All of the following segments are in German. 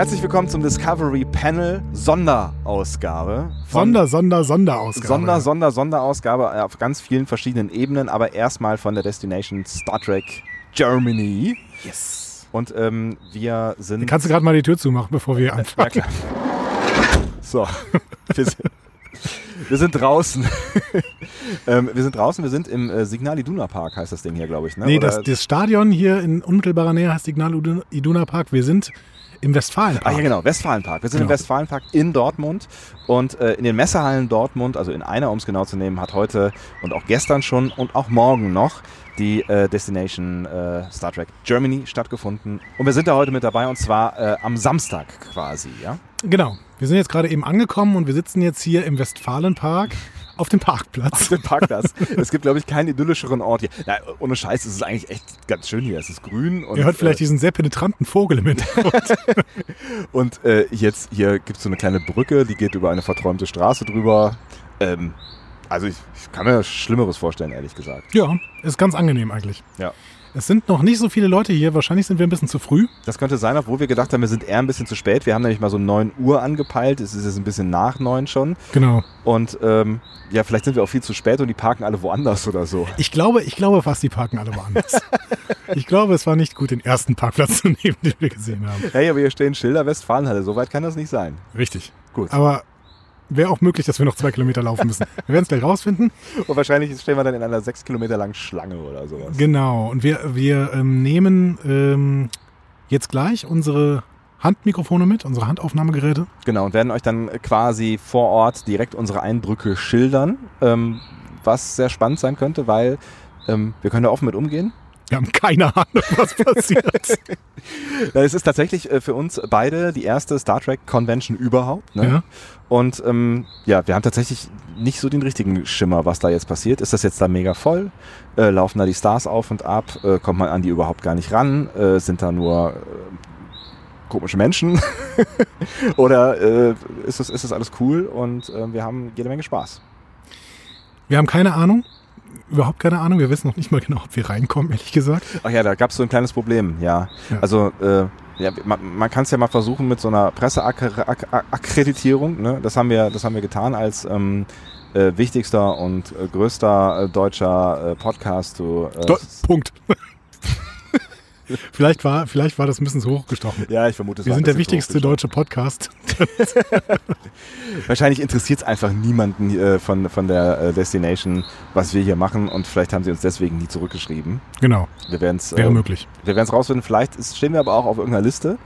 Herzlich willkommen zum Discovery Panel Sonderausgabe. Sonder, Sonder, Sonderausgabe. Sonder, Sonder, Sonderausgabe äh, auf ganz vielen verschiedenen Ebenen, aber erstmal von der Destination Star Trek Germany. Yes. Und ähm, wir sind. Kannst du gerade mal die Tür zumachen, bevor wir ja, anfangen? klar. So, wir sind, wir sind draußen. ähm, wir sind draußen, wir sind im äh, Signal Iduna Park, heißt das Ding hier, glaube ich. Ne? nee, das, das Stadion hier in unmittelbarer Nähe heißt Signal Iduna Park. Wir sind im Westfalenpark. Ah ja, genau, Westfalenpark. Wir sind im Genau. Westfalenpark in Dortmund und äh, in den Messehallen Dortmund, also in einer, um es genau zu nehmen, hat heute und auch gestern schon und auch morgen noch die äh, Destination äh, Star Trek Germany stattgefunden. Und wir sind da heute mit dabei und zwar äh, am Samstag quasi, ja? Genau. Wir sind jetzt gerade eben angekommen und wir sitzen jetzt hier im Westfalenpark auf dem Parkplatz. Den Parkplatz. es gibt, glaube ich, keinen idyllischeren Ort hier. Na, ohne Scheiß, es ist eigentlich echt ganz schön hier. Es ist grün und, Ihr hört vielleicht äh, diesen sehr penetranten Vogel im Hintergrund. und äh, jetzt hier gibt es so eine kleine Brücke, die geht über eine verträumte Straße drüber. Ähm, also ich, ich kann mir Schlimmeres vorstellen, ehrlich gesagt. ja, ist ganz angenehm eigentlich. Ja. Es sind noch nicht so viele Leute hier. Wahrscheinlich sind wir ein bisschen zu früh. Das könnte sein, obwohl wir gedacht haben, wir sind eher ein bisschen zu spät. Wir haben nämlich mal so 9 Uhr angepeilt. Es ist jetzt ein bisschen nach 9 schon. Genau. Und ähm, ja, vielleicht sind wir auch viel zu spät und die parken alle woanders oder so. Ich glaube, ich glaube fast, die parken alle woanders. ich glaube, es war nicht gut, den ersten Parkplatz zu nehmen, den wir gesehen haben. Hey, aber hier stehen Schilder Westfalenhalle. So weit kann das nicht sein. Richtig. Gut. Aber wäre auch möglich, dass wir noch zwei Kilometer laufen müssen. Wir werden es gleich rausfinden. Und wahrscheinlich stehen wir dann in einer 6 Kilometer langen Schlange oder sowas. Genau. Und wir, wir ähm, nehmen ähm, jetzt gleich unsere Handmikrofone mit, unsere Handaufnahmegeräte. Genau, und werden euch dann quasi vor Ort direkt unsere Eindrücke schildern, ähm, was sehr spannend sein könnte, weil ähm, wir können da offen mit umgehen. Wir haben keine Ahnung, was passiert. Es ist tatsächlich äh, für uns beide die erste Star Trek Convention überhaupt. Ne? Ja. Und ähm, ja, wir haben tatsächlich nicht so den richtigen Schimmer, was da jetzt passiert. Ist das jetzt da mega voll? Äh, laufen da die Stars auf und ab? Äh, kommt man an die überhaupt gar nicht ran? Äh, sind da nur äh, komische Menschen? Oder äh, ist, das, ist das alles cool und wir haben jede Menge Spaß? Wir haben keine Ahnung. Überhaupt keine Ahnung. Wir wissen noch nicht mal genau, ob wir reinkommen, ehrlich gesagt. Ach ja, da gab es so ein kleines Problem, ja. Ja. Also äh, ja, man, man kann es ja mal versuchen mit so einer Presseakkreditierung. Ne? Das haben wir, das haben wir getan als ähm, äh, wichtigster und äh, größter äh, deutscher äh, Podcast zu. Äh, Do Punkt. vielleicht, war, vielleicht war das ein bisschen zu hoch gestochen. ja, ich vermute, es Wir sind der wichtigste deutsche Podcast. Wahrscheinlich interessiert es einfach niemanden äh, von, von der äh, Destination, was wir hier machen und vielleicht haben sie uns deswegen nie zurückgeschrieben. Genau, Wir werden es wäre äh, möglich. Wir werden es rausfinden. Vielleicht ist, stehen wir aber auch auf irgendeiner Liste.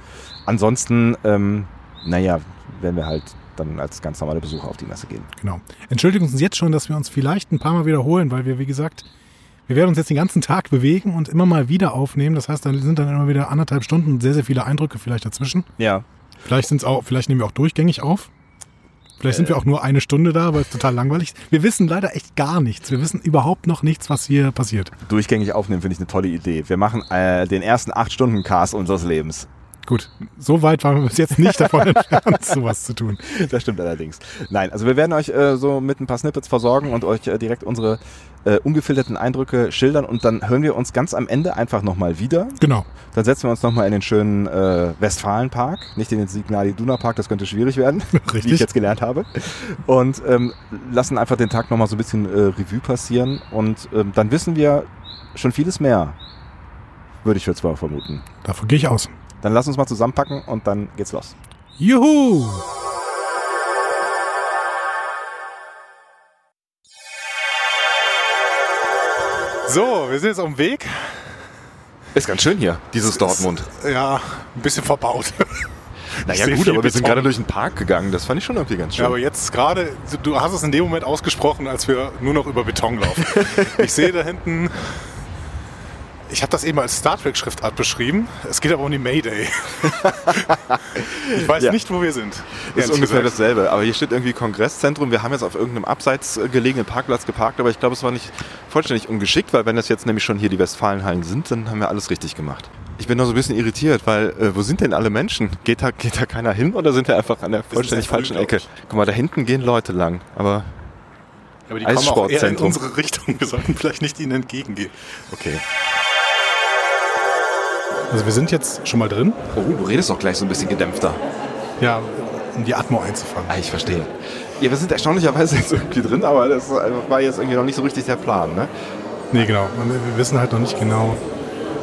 Ansonsten, ähm, naja, werden wir halt dann als ganz normale Besucher auf die Messe gehen. Genau. Entschuldigen Sie uns jetzt schon, dass wir uns vielleicht ein paar Mal wiederholen, weil wir, wie gesagt, wir werden uns jetzt den ganzen Tag bewegen und immer mal wieder aufnehmen. Das heißt, da sind dann immer wieder anderthalb Stunden und sehr, sehr viele Eindrücke vielleicht dazwischen. Ja. Vielleicht sind's auch, vielleicht nehmen wir auch durchgängig auf. Vielleicht sind wir auch nur eine Stunde da, weil es total langweilig ist. Wir wissen leider echt gar nichts. Wir wissen überhaupt noch nichts, was hier passiert. Durchgängig aufnehmen finde ich eine tolle Idee. Wir machen äh, den ersten 8-Stunden-Cast unseres Lebens. Gut, so weit waren wir bis jetzt nicht davon entfernt, sowas zu tun. Das stimmt allerdings. Nein, also wir werden euch äh, so mit ein paar Snippets versorgen und euch äh, direkt unsere äh, ungefilterten Eindrücke schildern und dann hören wir uns ganz am Ende einfach nochmal wieder. Genau. Dann setzen wir uns nochmal in den schönen äh, Westfalenpark, nicht in den Signal Iduna Park, das könnte schwierig werden, wie ich Richtig. jetzt gelernt habe. Und ähm, lassen einfach den Tag nochmal so ein bisschen äh, Revue passieren und ähm, dann wissen wir schon vieles mehr, würde ich jetzt mal vermuten. Davon gehe ich aus. Dann lass uns mal zusammenpacken und dann geht's los. Juhu! So, wir sind jetzt auf dem Weg. Ist ganz schön hier, dieses Dortmund. Ja, ein bisschen verbaut. Naja gut, aber wir sind gerade durch den Park gegangen. Das fand ich schon irgendwie ganz schön. Ja, aber jetzt gerade, du hast es in dem Moment ausgesprochen, als wir nur noch über Beton laufen. ich sehe da hinten, ich habe das eben als Star Trek Schriftart beschrieben. Es geht aber um die Mayday. ich weiß Ja. nicht, wo wir sind. ist ungefähr gesagt. dasselbe. Aber hier steht irgendwie Kongresszentrum. Wir haben jetzt auf irgendeinem abseits äh, gelegenen Parkplatz geparkt, aber ich glaube, es war nicht vollständig ungeschickt, weil wenn das jetzt nämlich schon hier die Westfalenhallen sind, dann haben wir alles richtig gemacht. Ich bin noch so ein bisschen irritiert, weil äh, wo sind denn alle Menschen? Geht da, geht da keiner hin oder sind wir einfach an der vollständig falschen Ecke? Guck mal, da hinten gehen Leute lang. Aber Aber die kommen auch eher in unsere Richtung. Wir sollten vielleicht nicht ihnen entgegengehen. okay. Also wir sind jetzt schon mal drin. Oh, du redest doch gleich so ein bisschen gedämpfter. Ja, um die Atmo einzufangen. Ah, ich verstehe. Ja, wir sind erstaunlicherweise jetzt irgendwie drin, aber das war jetzt irgendwie noch nicht so richtig der Plan, ne? Nee, genau. Wir wissen halt noch nicht genau,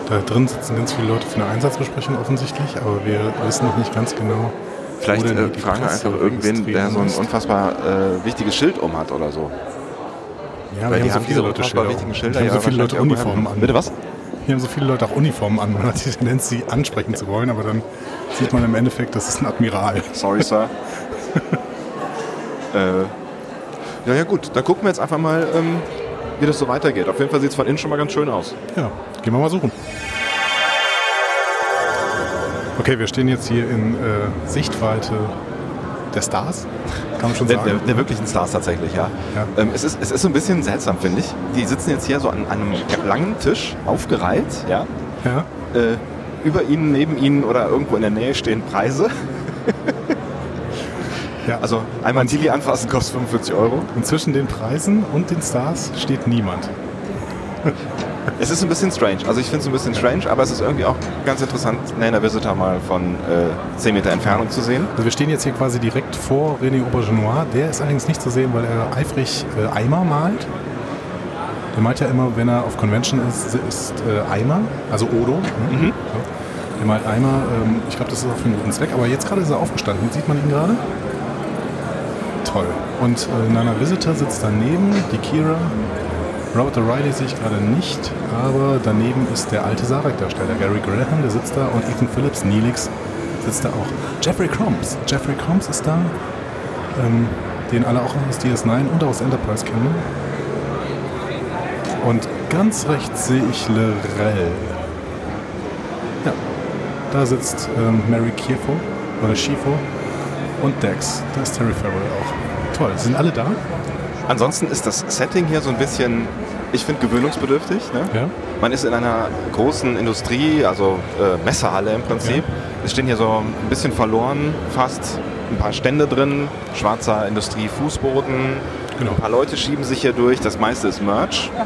da drin sitzen ganz viele Leute für eine Einsatzbesprechung offensichtlich, aber wir wissen noch nicht ganz genau. Vielleicht äh, fragen wir einfach irgendwen, der so ein unfassbar äh, wichtiges Schild um hat oder so. Ja, Weil die haben so viele Leute Schilder. wichtigen Schilder. Die haben so viele Leute Uniformen an. Bitte was? Hier haben so viele Leute auch Uniformen an. Man hat die Tendenz, sie ansprechen zu wollen, aber dann sieht man im Endeffekt, das ist ein Admiral. Sorry, Sir. äh, ja, ja, gut. Dann gucken wir jetzt einfach mal, ähm, wie das so weitergeht. Auf jeden Fall sieht es von innen schon mal ganz schön aus. Ja, gehen wir mal suchen. Okay, wir stehen jetzt hier in äh, Sichtweite der Stars, kann man schon sagen. Der, der, wirklichen Stars tatsächlich, ja. ja. Ähm, es, ist, es ist so ein bisschen seltsam, finde ich. Die sitzen jetzt hier so an, einem langen Tisch, aufgereiht, ja. ja. Äh, über ihnen, neben ihnen oder irgendwo in der Nähe stehen Preise. ja. Also einmal ein Tilly anfassen kostet 45 Euro. Und zwischen den Preisen und den Stars steht niemand. Es ist ein bisschen strange. Also ich finde es ein bisschen strange, aber es ist irgendwie auch ganz interessant, Nana Visitor mal von äh, 10 Meter Entfernung zu sehen. Also wir stehen jetzt hier quasi direkt vor René Aubergenois. Der ist allerdings nicht zu sehen, weil er eifrig äh, Eimer malt. Der malt ja immer, wenn er auf Convention ist, ist äh, Eimer, also Odo. Ne? Mhm. Der malt Eimer. Ähm, ich glaube, das ist auch für einen guten Zweck. Aber jetzt gerade ist er aufgestanden. Sieht man ihn gerade? Toll. Und äh, Nana Visitor sitzt daneben, die Kira, Robert O'Reilly sehe ich gerade nicht, aber daneben ist der alte Sarek-Darsteller Gary Graham, der sitzt da und Ethan Phillips, Neelix, sitzt da auch. Jeffrey Combs, Jeffrey Combs ist da, ähm, den alle auch aus DS9 und aus Enterprise kennen. Und ganz rechts sehe ich Lorel. Ja, da sitzt ähm, Mary Kierfo oder Schifo und Dex. Da ist Terry Farrell auch. Toll, sind alle da? Ansonsten ist das Setting hier so ein bisschen, ich finde, gewöhnungsbedürftig. Ne? Ja. Man ist in einer großen Industrie, also äh, Messehalle im Prinzip. Ja. Es stehen hier so ein bisschen verloren, fast ein paar Stände drin, schwarzer Industrie-Fußboden. Genau. Ein paar Leute schieben sich hier durch, das meiste ist Merch. Ja.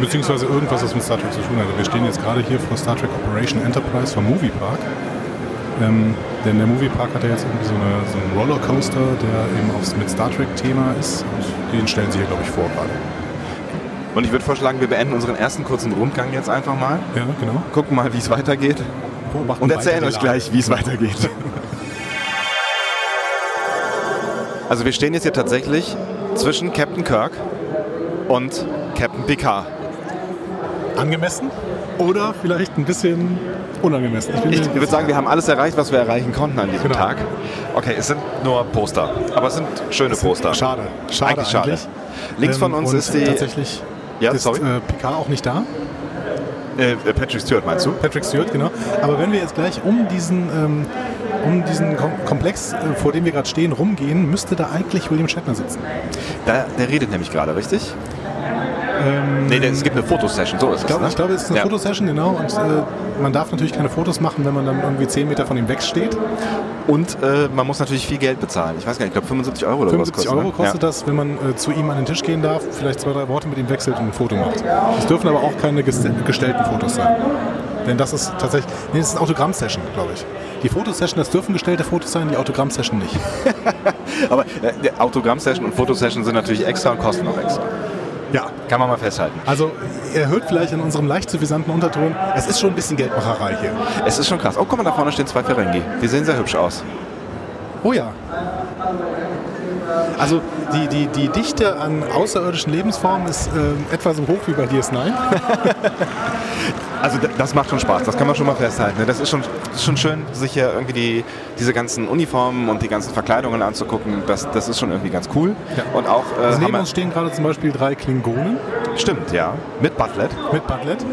Beziehungsweise irgendwas, was mit Star Trek zu tun hat. Wir stehen jetzt gerade hier vor Star Trek Operation Enterprise vom Movie Park. Ähm, denn der Moviepark hat ja jetzt irgendwie so, eine, so einen Rollercoaster, der eben aufs mit Star Trek-Thema ist. Und den stellen sie hier, glaube ich, vor gerade. Und ich würde vorschlagen, wir beenden unseren ersten kurzen Rundgang jetzt einfach mal. Ja, genau. Gucken mal, wie es weitergeht. Beobachten und erzählen euch gleich, wie es weitergeht. also wir stehen jetzt hier tatsächlich zwischen Captain Kirk und Captain Picard. Angemessen? Oder vielleicht ein bisschen unangemessen. Ich, ich würde sagen, wir haben alles erreicht, was wir erreichen konnten an diesem genau. Tag. Okay, es sind nur Poster, aber es sind schöne es Poster. Schade, schade eigentlich. schade. Eigentlich. Links von uns ähm, ist die... Tatsächlich ja, ist sorry. Äh, Picard auch nicht da. Äh, Patrick Stewart meinst du? Patrick Stewart, genau. Aber wenn wir jetzt gleich um diesen, ähm, um diesen Komplex, äh, vor dem wir gerade stehen, rumgehen, müsste da eigentlich William Shatner sitzen. Da, der redet nämlich gerade, richtig? Ähm, nee, es gibt eine Fotosession, so ist ich glaub, es. Ne? Ich glaube, es ist eine ja. Fotosession, genau. Und äh, man darf natürlich keine Fotos machen, wenn man dann irgendwie 10 Meter von ihm wegsteht. Und äh, man muss natürlich viel Geld bezahlen. Ich weiß gar nicht, ich glaube 75 Euro oder 75 kostet, Euro ne? kostet ja. das, wenn man äh, zu ihm an den Tisch gehen darf, vielleicht zwei, drei Worte mit ihm wechselt und ein Foto macht. Es dürfen aber auch keine gestellten Fotos sein. Denn das ist tatsächlich, nee, das ist eine Autogramm-Session, glaube ich. Die Fotosession, das dürfen gestellte Fotos sein, die Autogramm-Session nicht. aber äh, Autogramm-Session und Fotosession sind natürlich extra und kosten auch extra. Kann man mal festhalten. Also, ihr hört vielleicht in unserem leicht suffisanten Unterton, es ist schon ein bisschen Geldmacherei hier. Es ist schon krass. Oh, guck mal, da vorne stehen zwei Ferengi. Die sehen sehr hübsch aus. Oh ja. Also die, die, die Dichte an außerirdischen Lebensformen ist äh, etwa so hoch wie bei DS9. also das macht schon Spaß, das kann man schon mal festhalten. Ne? Das ist schon, das ist schon schön, sich hier irgendwie die, diese ganzen Uniformen und die ganzen Verkleidungen anzugucken. Das, das ist schon irgendwie ganz cool. Ja. Und auch, äh, also neben uns stehen gerade zum Beispiel drei Klingonen. Stimmt, ja. Mit Butlet. Mit Butlet.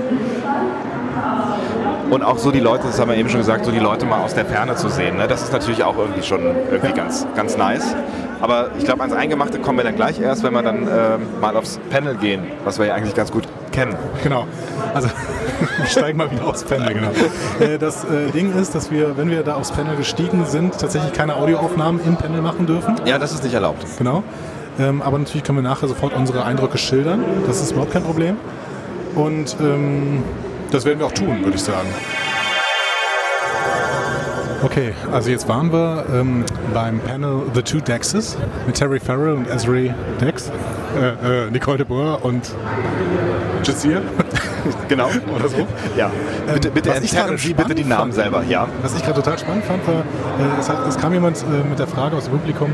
Und auch so die Leute, das haben wir eben schon gesagt, so die Leute mal aus der Ferne zu sehen. Ne? Das ist natürlich auch irgendwie schon irgendwie ganz, ganz nice. Aber ich glaube, ans Eingemachte kommen wir dann gleich erst, wenn wir dann äh, mal aufs Panel gehen, was wir ja eigentlich ganz gut kennen. Genau. Also wir steigen mal wieder aufs Panel, genau. Äh, das äh, Ding ist, dass wir, wenn wir da aufs Panel gestiegen sind, tatsächlich keine Audioaufnahmen im Panel machen dürfen. Ja, das ist nicht erlaubt. Genau. Ähm, aber natürlich können wir nachher sofort unsere Eindrücke schildern. Das ist überhaupt kein Problem. Und ähm, das werden wir auch tun, würde ich sagen. Okay, also jetzt waren wir ähm, beim Panel The Two Dexes mit Terry Farrell und Esri Dex, äh, äh, Nicole de Boer und Jazir. Genau. Oder so. Ja. Bitte, bitte entfernen gerade Sie bitte die Namen fand- selber. Ja. Was ich gerade total spannend fand, war, äh, es, hat, es kam jemand äh, mit der Frage aus dem Publikum,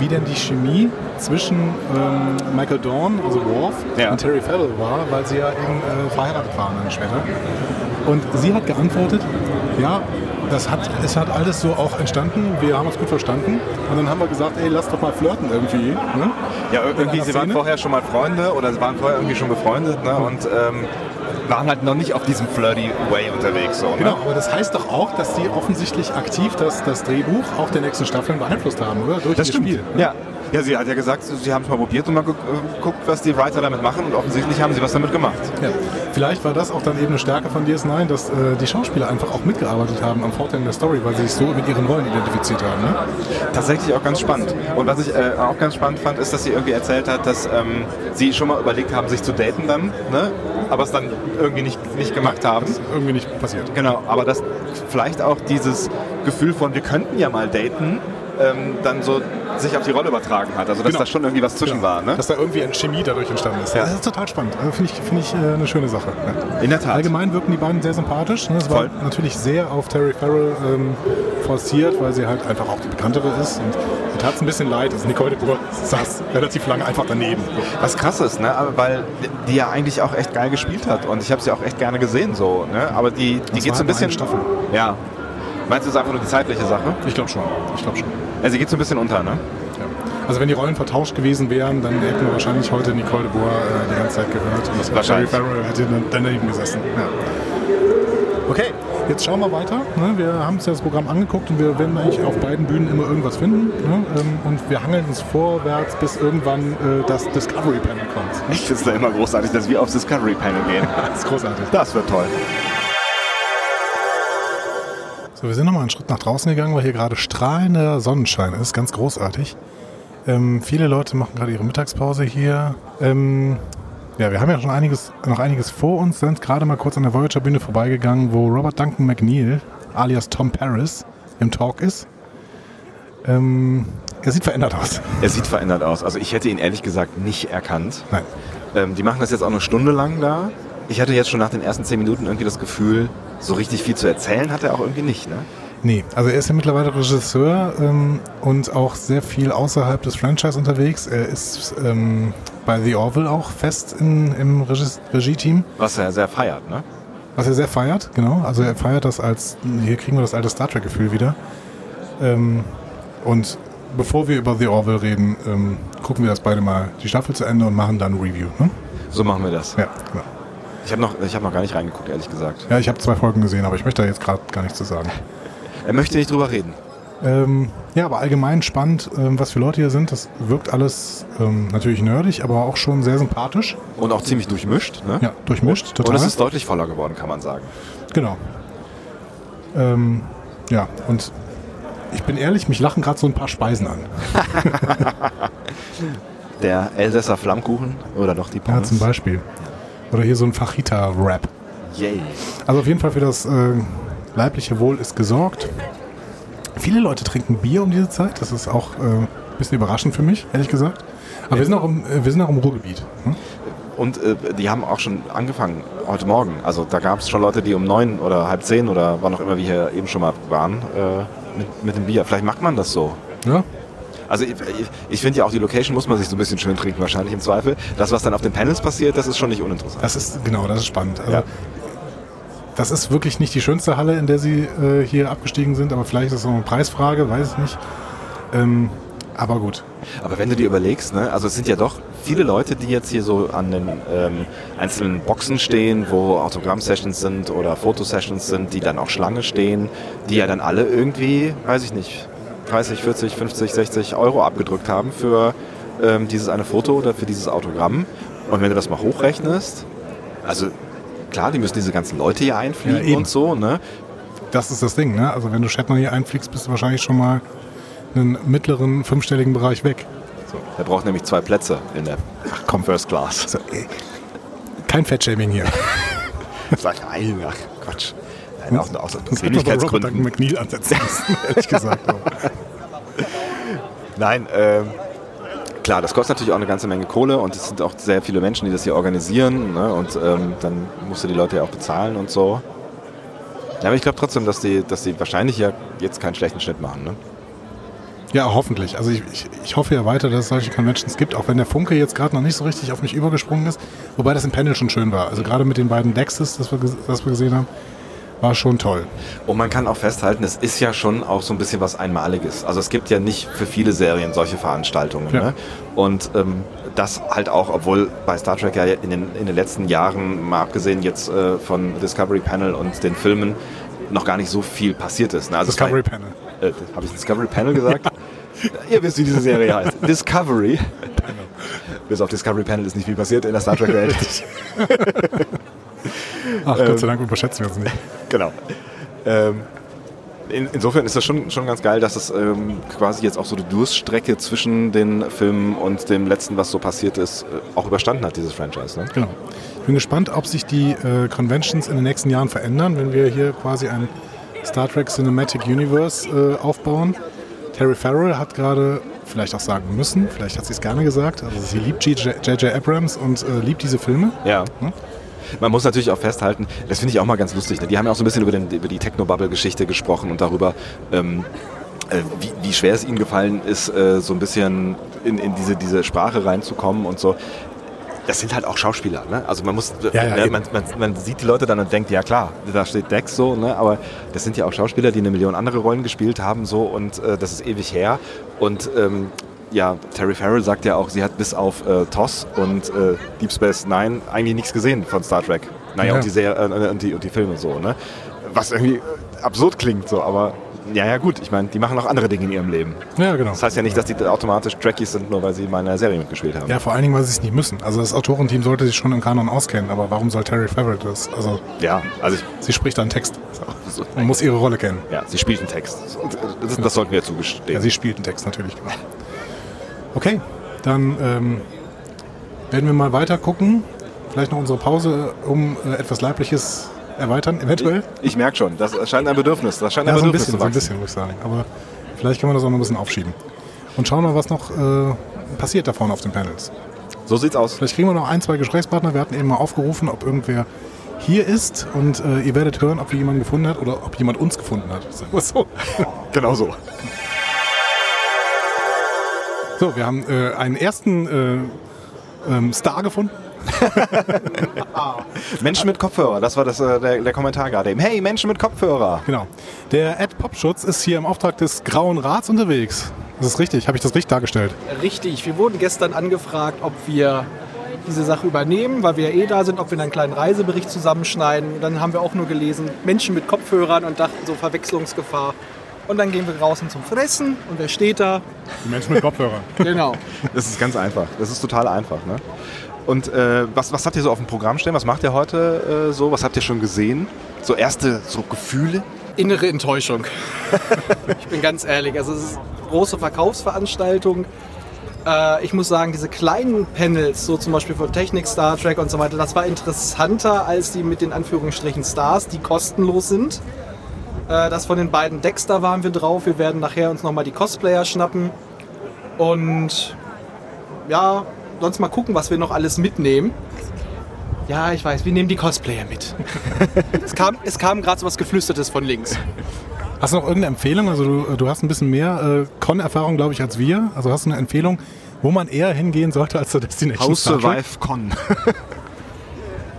wie denn die Chemie zwischen ähm, Michael Dorn, also Worf, Ja. und Terry Farrell war, weil sie ja eben äh, verheiratet waren dann später. Und sie hat geantwortet, ja, das hat, es hat alles so auch entstanden, wir haben uns gut verstanden. Und dann haben wir gesagt, ey, lass doch mal flirten irgendwie. Ne? Ja, irgendwie, sie waren vorher schon mal Freunde oder sie waren vorher irgendwie schon befreundet ne? und ähm, waren halt noch nicht auf diesem flirty Way unterwegs. So, ne? Genau, aber das heißt doch auch, dass die offensichtlich aktiv das, das Drehbuch auch der nächsten Staffeln beeinflusst haben, oder? Durch Das ihr stimmt. Spiel. Ja. Ja, sie hat ja gesagt, sie haben es mal probiert und mal äh, geguckt, was die Writer damit machen und offensichtlich haben sie was damit gemacht. Ja. Vielleicht war das auch dann eben eine Stärke von DS9, dass äh, die Schauspieler einfach auch mitgearbeitet haben am Vorteil der Story, weil sie sich so mit ihren Rollen identifiziert haben. Ne? Tatsächlich auch ganz spannend. Und was ich äh, auch ganz spannend fand, ist, dass sie irgendwie erzählt hat, dass ähm, sie schon mal überlegt haben, sich zu daten dann, ne? aber es dann irgendwie nicht, nicht gemacht haben. Das ist irgendwie nicht passiert. Genau, aber dass vielleicht auch dieses Gefühl von, wir könnten ja mal daten, ähm, dann so sich auf die Rolle übertragen hat. Also dass Genau. da schon irgendwie was zwischen war. Ne? Dass da irgendwie eine Chemie dadurch entstanden ist. Ja. Das ist total spannend. Also Finde ich, find ich äh, eine schöne Sache. Ja. In der Tat. Allgemein wirken die beiden sehr sympathisch. Ne? Es Voll. war natürlich sehr auf Terry Farrell ähm, forciert, weil sie halt einfach auch die bekanntere ist. Und mir tat es ein bisschen leid. Also Nicole de Boer saß relativ lange einfach daneben. Was krass ist, ne? aber weil die ja eigentlich auch echt geil gespielt hat und ich habe sie auch echt gerne gesehen so. Ne? Aber die, die Das geht so ein bisschen... Staffel. Ja. Meinst du, es ist einfach nur die zeitliche Sache? Ich glaube schon. Ich glaube schon. Also sie geht so ein bisschen unter, ne? Ja. Also wenn die Rollen vertauscht gewesen wären, dann hätten wir wahrscheinlich heute Nicole de Boer äh, die ganze Zeit gehört. Und Terry Wahrscheinlich. Farrell hätte dann daneben gesessen. Ja. Okay, jetzt schauen wir weiter. Ne? Wir haben uns ja das Programm angeguckt und wir werden eigentlich auf beiden Bühnen immer irgendwas finden. Ne? Ähm, Und wir hangeln uns vorwärts, bis irgendwann äh, das Discovery Panel kommt. Ich finde es da immer großartig, dass wir aufs Discovery Panel gehen. Das ist großartig. Das wird toll. So, wir sind nochmal einen Schritt nach draußen gegangen, weil hier gerade strahlender Sonnenschein ist. Ganz großartig. Ähm, viele Leute machen gerade ihre Mittagspause hier. Ähm, ja, wir haben ja schon einiges, noch einiges vor uns, sind gerade mal kurz an der Voyager-Bühne vorbeigegangen, wo Robert Duncan McNeil, alias Tom Paris, im Talk ist. Ähm, er sieht verändert aus. Er sieht verändert aus. Also ich hätte ihn ehrlich gesagt nicht erkannt. Nein. Ähm, die machen das jetzt auch eine Stunde lang da. Ich hatte jetzt schon nach den ersten zehn Minuten irgendwie das Gefühl, so richtig viel zu erzählen hat er auch irgendwie nicht. Ne? Nee, also er ist ja mittlerweile Regisseur ähm, und auch sehr viel außerhalb des Franchise unterwegs. Er ist ähm, bei The Orville auch fest in, im Regie-Team, Was er sehr feiert. Ne? was er sehr feiert, genau. Also er feiert das als, hier kriegen wir das alte Star Trek-Gefühl wieder. Ähm, und bevor wir über The Orville reden, ähm, gucken wir das beide mal die Staffel zu Ende und machen dann ein Review. Ne? So machen wir das. Ja, genau. Ich habe noch, ich hab noch gar nicht reingeguckt, ehrlich gesagt. Ja, ich habe zwei Folgen gesehen, aber ich möchte da jetzt gerade gar nichts zu sagen. Er möchte nicht drüber reden. Ähm, ja, aber allgemein spannend, ähm, was für Leute hier sind. Das wirkt alles ähm, natürlich nerdig, aber auch schon sehr sympathisch. Und auch ziemlich durchmischt. Ne? Ja, durchmischt, total. Und es ist deutlich voller geworden, kann man sagen. Genau. Ähm, ja, und ich bin ehrlich, mich lachen gerade so ein paar Speisen an. Der Elsässer Flammkuchen oder doch die Ja, Pommes. zum Beispiel. Oder hier so ein Fajita-Wrap. Yay. Also auf jeden Fall für das äh, leibliche Wohl ist gesorgt. Viele Leute trinken Bier um diese Zeit. Das ist auch äh, ein bisschen überraschend für mich, ehrlich gesagt. Aber wir sind auch im, äh, wir sind auch im Ruhrgebiet. Hm? Und äh, die haben auch schon angefangen heute Morgen. Also da gab es schon Leute, die um neun oder halb zehn oder wann auch immer wir hier eben schon mal waren, äh, mit, mit dem Bier. Vielleicht macht man das so. Ja, Also ich, ich, ich finde ja auch, die Location muss man sich so ein bisschen schön trinken, wahrscheinlich im Zweifel. Das, was dann auf den Panels passiert, das ist schon nicht uninteressant. Das ist, genau, das ist spannend. Also, Ja. Das ist wirklich nicht die schönste Halle, in der sie äh, hier abgestiegen sind, aber vielleicht ist es auch eine Preisfrage, weiß ich nicht. Ähm, aber gut. Aber wenn du dir überlegst, ne, also es sind ja doch viele Leute, die jetzt hier so an den ähm, einzelnen Boxen stehen, wo Autogramm-Sessions sind oder Fotosessions sind, die dann auch Schlange stehen, die ja dann alle irgendwie, weiß ich nicht, 30, 40, 50, 60 Euro abgedrückt haben für ähm, dieses eine Foto oder für dieses Autogramm. Und wenn du das mal hochrechnest, also klar, die müssen diese ganzen Leute hier Ja, einfliegen eben. und so, ne? Das ist das Ding, ne? Also wenn du Shatner hier einfliegst, bist du wahrscheinlich schon mal einen mittleren fünfstelligen Bereich weg. So, der braucht nämlich zwei Plätze in der komm. First Class. So, ey. Kein Fettshaming hier. Sag, nein, ach Quatsch. Nein, auch, auch so Geschwindigkeitsgründen. McNeil ansetzen müssen, ehrlich gesagt. Nein, ähm, klar, das kostet natürlich auch eine ganze Menge Kohle und es sind auch sehr viele Menschen, die das hier organisieren. Ne? Und ähm, dann musst du die Leute ja auch bezahlen und so. Ja, aber ich glaube trotzdem, dass die, dass die wahrscheinlich ja jetzt keinen schlechten Schnitt machen. Ne? Ja, hoffentlich. Also ich, ich, ich hoffe ja weiter, dass es solche Conventions gibt, auch wenn der Funke jetzt gerade noch nicht so richtig auf mich übergesprungen ist. Wobei das im Panel schon schön war. Also gerade mit den beiden Dexes, das wir, das wir gesehen haben, war schon toll. Und man kann auch festhalten, es ist ja schon auch so ein bisschen was Einmaliges. Also es gibt ja nicht für viele Serien solche Veranstaltungen. Ja. Ne? Und ähm, das halt auch, obwohl bei Star Trek ja in den, in den letzten Jahren, mal abgesehen jetzt äh, von Discovery Panel und den Filmen, noch gar nicht so viel passiert ist. Ne? Also Discovery Panel. Äh, Habe ich Discovery Panel gesagt? Ihr wisst, wie diese Serie heißt. Discovery. Bis auf Discovery Panel ist nicht viel passiert in der Star Trek-Welt. Ach, Gott sei Dank überschätzen wir uns nicht. genau. Ähm, in, insofern ist das schon, schon ganz geil, dass es ähm, quasi jetzt auch so die Durststrecke zwischen den Filmen und dem letzten, was so passiert ist, äh, auch überstanden hat, dieses Franchise. Ne? Genau. Ich bin gespannt, ob sich die äh, Conventions in den nächsten Jahren verändern, wenn wir hier quasi ein Star Trek Cinematic Universe äh, aufbauen. Terry Farrell hat gerade, vielleicht auch sagen müssen, vielleicht hat sie es gerne gesagt, also sie liebt J.J. Abrams und äh, liebt diese Filme. Ja. Hm? Man muss natürlich auch festhalten, das finde ich auch mal ganz lustig. Ne? Die haben ja auch so ein bisschen über, den, über die Technobubble-Geschichte gesprochen und darüber, ähm, äh, wie, wie schwer es ihnen gefallen ist, äh, so ein bisschen in, in diese, diese Sprache reinzukommen und so. Das sind halt auch Schauspieler. Ne? Also man muss, Ja, ja, ne, man, man, man sieht die Leute dann und denkt, ja klar, da steht Dex so, ne? aber das sind ja auch Schauspieler, die eine Million andere Rollen gespielt haben so und äh, das ist ewig her. Und ähm, ja, Terry Farrell sagt ja auch, sie hat bis auf äh, TOS und äh, Deep Space Nine eigentlich nichts gesehen von Star Trek. Naja, Ja. und, die Serie, äh, und, die, und die Filme so, ne? Was irgendwie absurd klingt so, aber ja, ja gut, ich meine, die machen auch andere Dinge in ihrem Leben. Ja, genau. Das heißt ja nicht, dass die automatisch Trekkies sind, nur weil sie mal in einer Serie mitgespielt haben. Ja, vor allen Dingen, weil sie es nicht müssen. Also das Autorenteam sollte sich schon im Kanon auskennen, aber warum soll Terry Farrell das? Also Ja, also ich, sie spricht einen Text. so, Man muss ihre Rolle kennen. ja, sie spielt einen Text. Und, äh, Das, das sollten wir zugestehen. Ja, sie spielt einen Text natürlich. Genau. Okay, dann ähm, werden wir mal weiter gucken. Vielleicht noch unsere Pause um äh, etwas Leibliches erweitern, eventuell. ich merke schon, das scheint ein Bedürfnis. Das scheint ein Ja, so ein Bedürfnis bisschen, so ein zu wachsen. bisschen, muss ich sagen. Aber vielleicht können wir das auch noch ein bisschen aufschieben. Und schauen mal, was noch äh, passiert da vorne auf den Panels. So sieht's aus. Vielleicht kriegen wir noch ein, zwei Gesprächspartner. Wir hatten eben mal aufgerufen, ob irgendwer hier ist und äh, ihr werdet hören, ob wir jemanden gefunden hat oder ob jemand uns gefunden hat. Sagen wir so. Genau so. So, wir haben äh, einen ersten äh, ähm, Star gefunden. Menschen mit Kopfhörer, das war das, äh, der, der Kommentar gerade eben. Hey, Menschen mit Kopfhörer. Genau. Der Ed Popschutz ist hier im Auftrag des Grauen Rats unterwegs. Das ist richtig. Habe ich das richtig dargestellt? Richtig, wir wurden gestern angefragt, ob wir diese Sache übernehmen, weil wir ja eh da sind, ob wir einen kleinen Reisebericht zusammenschneiden. Dann haben wir auch nur gelesen, Menschen mit Kopfhörern und dachten so Verwechslungsgefahr. Und dann gehen wir draußen zum Fressen und wer steht da? Die Menschen mit Kopfhörern. Genau. Das ist ganz einfach. Das ist total einfach. Ne? Und äh, was, was habt ihr so auf dem Programm stehen? Was macht ihr heute äh, so? Was habt ihr schon gesehen? So erste so Gefühle? Innere Enttäuschung. ich bin ganz ehrlich, also es ist eine große Verkaufsveranstaltung. Äh, ich muss sagen, diese kleinen Panels, so zum Beispiel von Technik, Star Trek und so weiter, das war interessanter als die mit den Anführungsstrichen Stars, die kostenlos sind. Äh, das von den beiden Decks, da waren wir drauf. Wir werden nachher uns nochmal die Cosplayer schnappen. Und ja, sonst mal gucken, was wir noch alles mitnehmen. Ja, ich weiß, wir nehmen die Cosplayer mit. es kam, es kam gerade so was Geflüstertes von links. Hast du noch irgendeine Empfehlung? Also du, du hast ein bisschen mehr äh, Con-Erfahrung, glaube ich, als wir. Also hast du eine Empfehlung, wo man eher hingehen sollte als zur Destination House Star Trek? Survive Con.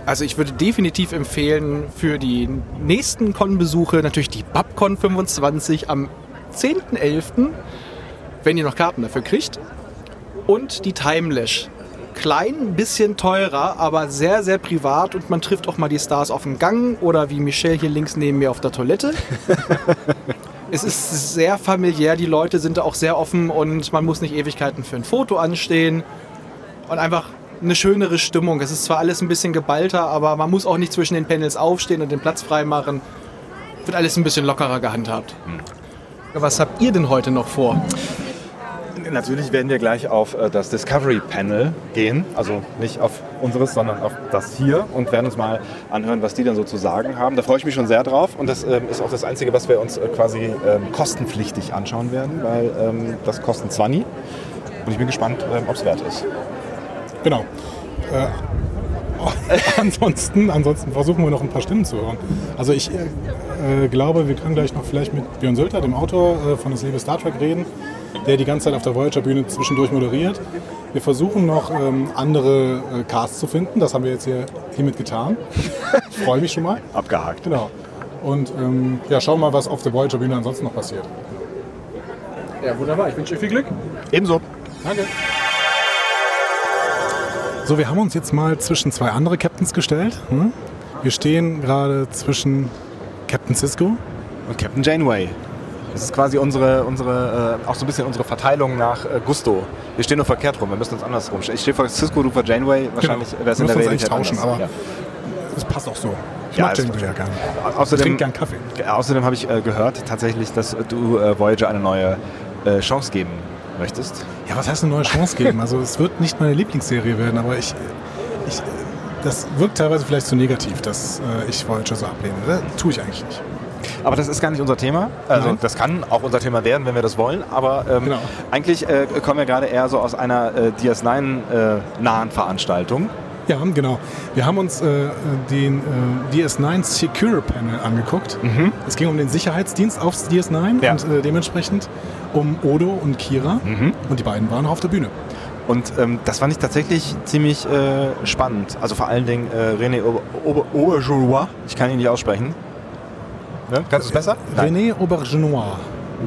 Also ich würde definitiv empfehlen für die nächsten Con-Besuche natürlich die BabCon 25 am 10.11., wenn ihr noch Karten dafür kriegt. Und die Timelash. Klein, bisschen teurer, aber sehr, sehr privat und man trifft auch mal die Stars auf dem Gang oder wie Michelle hier links neben mir auf der Toilette. es ist sehr familiär, die Leute sind auch sehr offen und man muss nicht Ewigkeiten für ein Foto anstehen und einfach eine schönere Stimmung. Es ist zwar alles ein bisschen geballter, aber man muss auch nicht zwischen den Panels aufstehen und den Platz freimachen. Wird alles ein bisschen lockerer gehandhabt. Was habt ihr denn heute noch vor? Natürlich werden wir gleich auf äh, das Discovery Panel gehen, also nicht auf unseres, sondern auf das hier und werden uns mal anhören, was die denn so zu sagen haben. Da freue ich mich schon sehr drauf und das ähm, ist auch das Einzige, was wir uns äh, quasi ähm, kostenpflichtig anschauen werden, weil ähm, das kostet 20 und ich bin gespannt, ob es wert ist. Genau. Äh, ansonsten, ansonsten versuchen wir noch ein paar Stimmen zu hören. Also ich äh, glaube, wir können gleich noch vielleicht mit Björn Sölter, dem Autor äh, von Das Liebe Star Trek, reden, der die ganze Zeit auf der Voyager-Bühne zwischendurch moderiert. Wir versuchen noch ähm, andere äh, Casts zu finden. Das haben wir jetzt hier hiermit getan. Ich freue mich schon mal. Abgehakt. Genau. Und ähm, ja, schauen wir mal, was auf der Voyager-Bühne ansonsten noch passiert. Ja, wunderbar. Ich wünsche euch viel Glück. Ebenso. Danke. So, wir haben uns jetzt mal zwischen zwei andere Captains gestellt. Hm? Wir stehen gerade zwischen Captain Cisco. Und Captain Janeway. Das ist quasi unsere, unsere äh, auch so ein bisschen unsere Verteilung nach äh, Gusto. Wir stehen nur verkehrt rum, wir müssen uns andersrum stellen. Ich stehe vor Cisco, du vor Janeway. Wahrscheinlich Genau. wäre es in der eigentlich tauschen, anders. aber es passt auch so. Ich Ja, mag Janeway ja gerne. Au- Ich Außerdem, trinke gern Kaffee. Ja, Außerdem habe ich äh, gehört tatsächlich, dass du äh, Voyager eine neue äh, Chance geben möchtest. Ja, was heißt eine neue Chance geben? Also es wird nicht meine Lieblingsserie werden, aber ich, ich das wirkt teilweise vielleicht zu negativ, dass äh, ich Voyager so ablehne. Das tue ich eigentlich nicht. Aber das ist gar nicht unser Thema. Also Nein. das kann auch unser Thema werden, wenn wir das wollen. Aber ähm, Genau. eigentlich äh, kommen wir gerade eher so aus einer äh, DS9-nahen Veranstaltung. Ja, genau. Wir haben uns äh, den äh, DS9 Secure Panel angeguckt. Es ging um den Sicherheitsdienst aufs DS9 Ja. und äh, dementsprechend um Odo und Kira. Und die beiden waren auch auf der Bühne. Und ähm, das fand ich tatsächlich ziemlich äh, spannend. Also vor allen Dingen äh, René Auber- Auber- Auberjonois. Ich kann ihn nicht aussprechen. Ne? Kannst du es besser? René Aubergenois,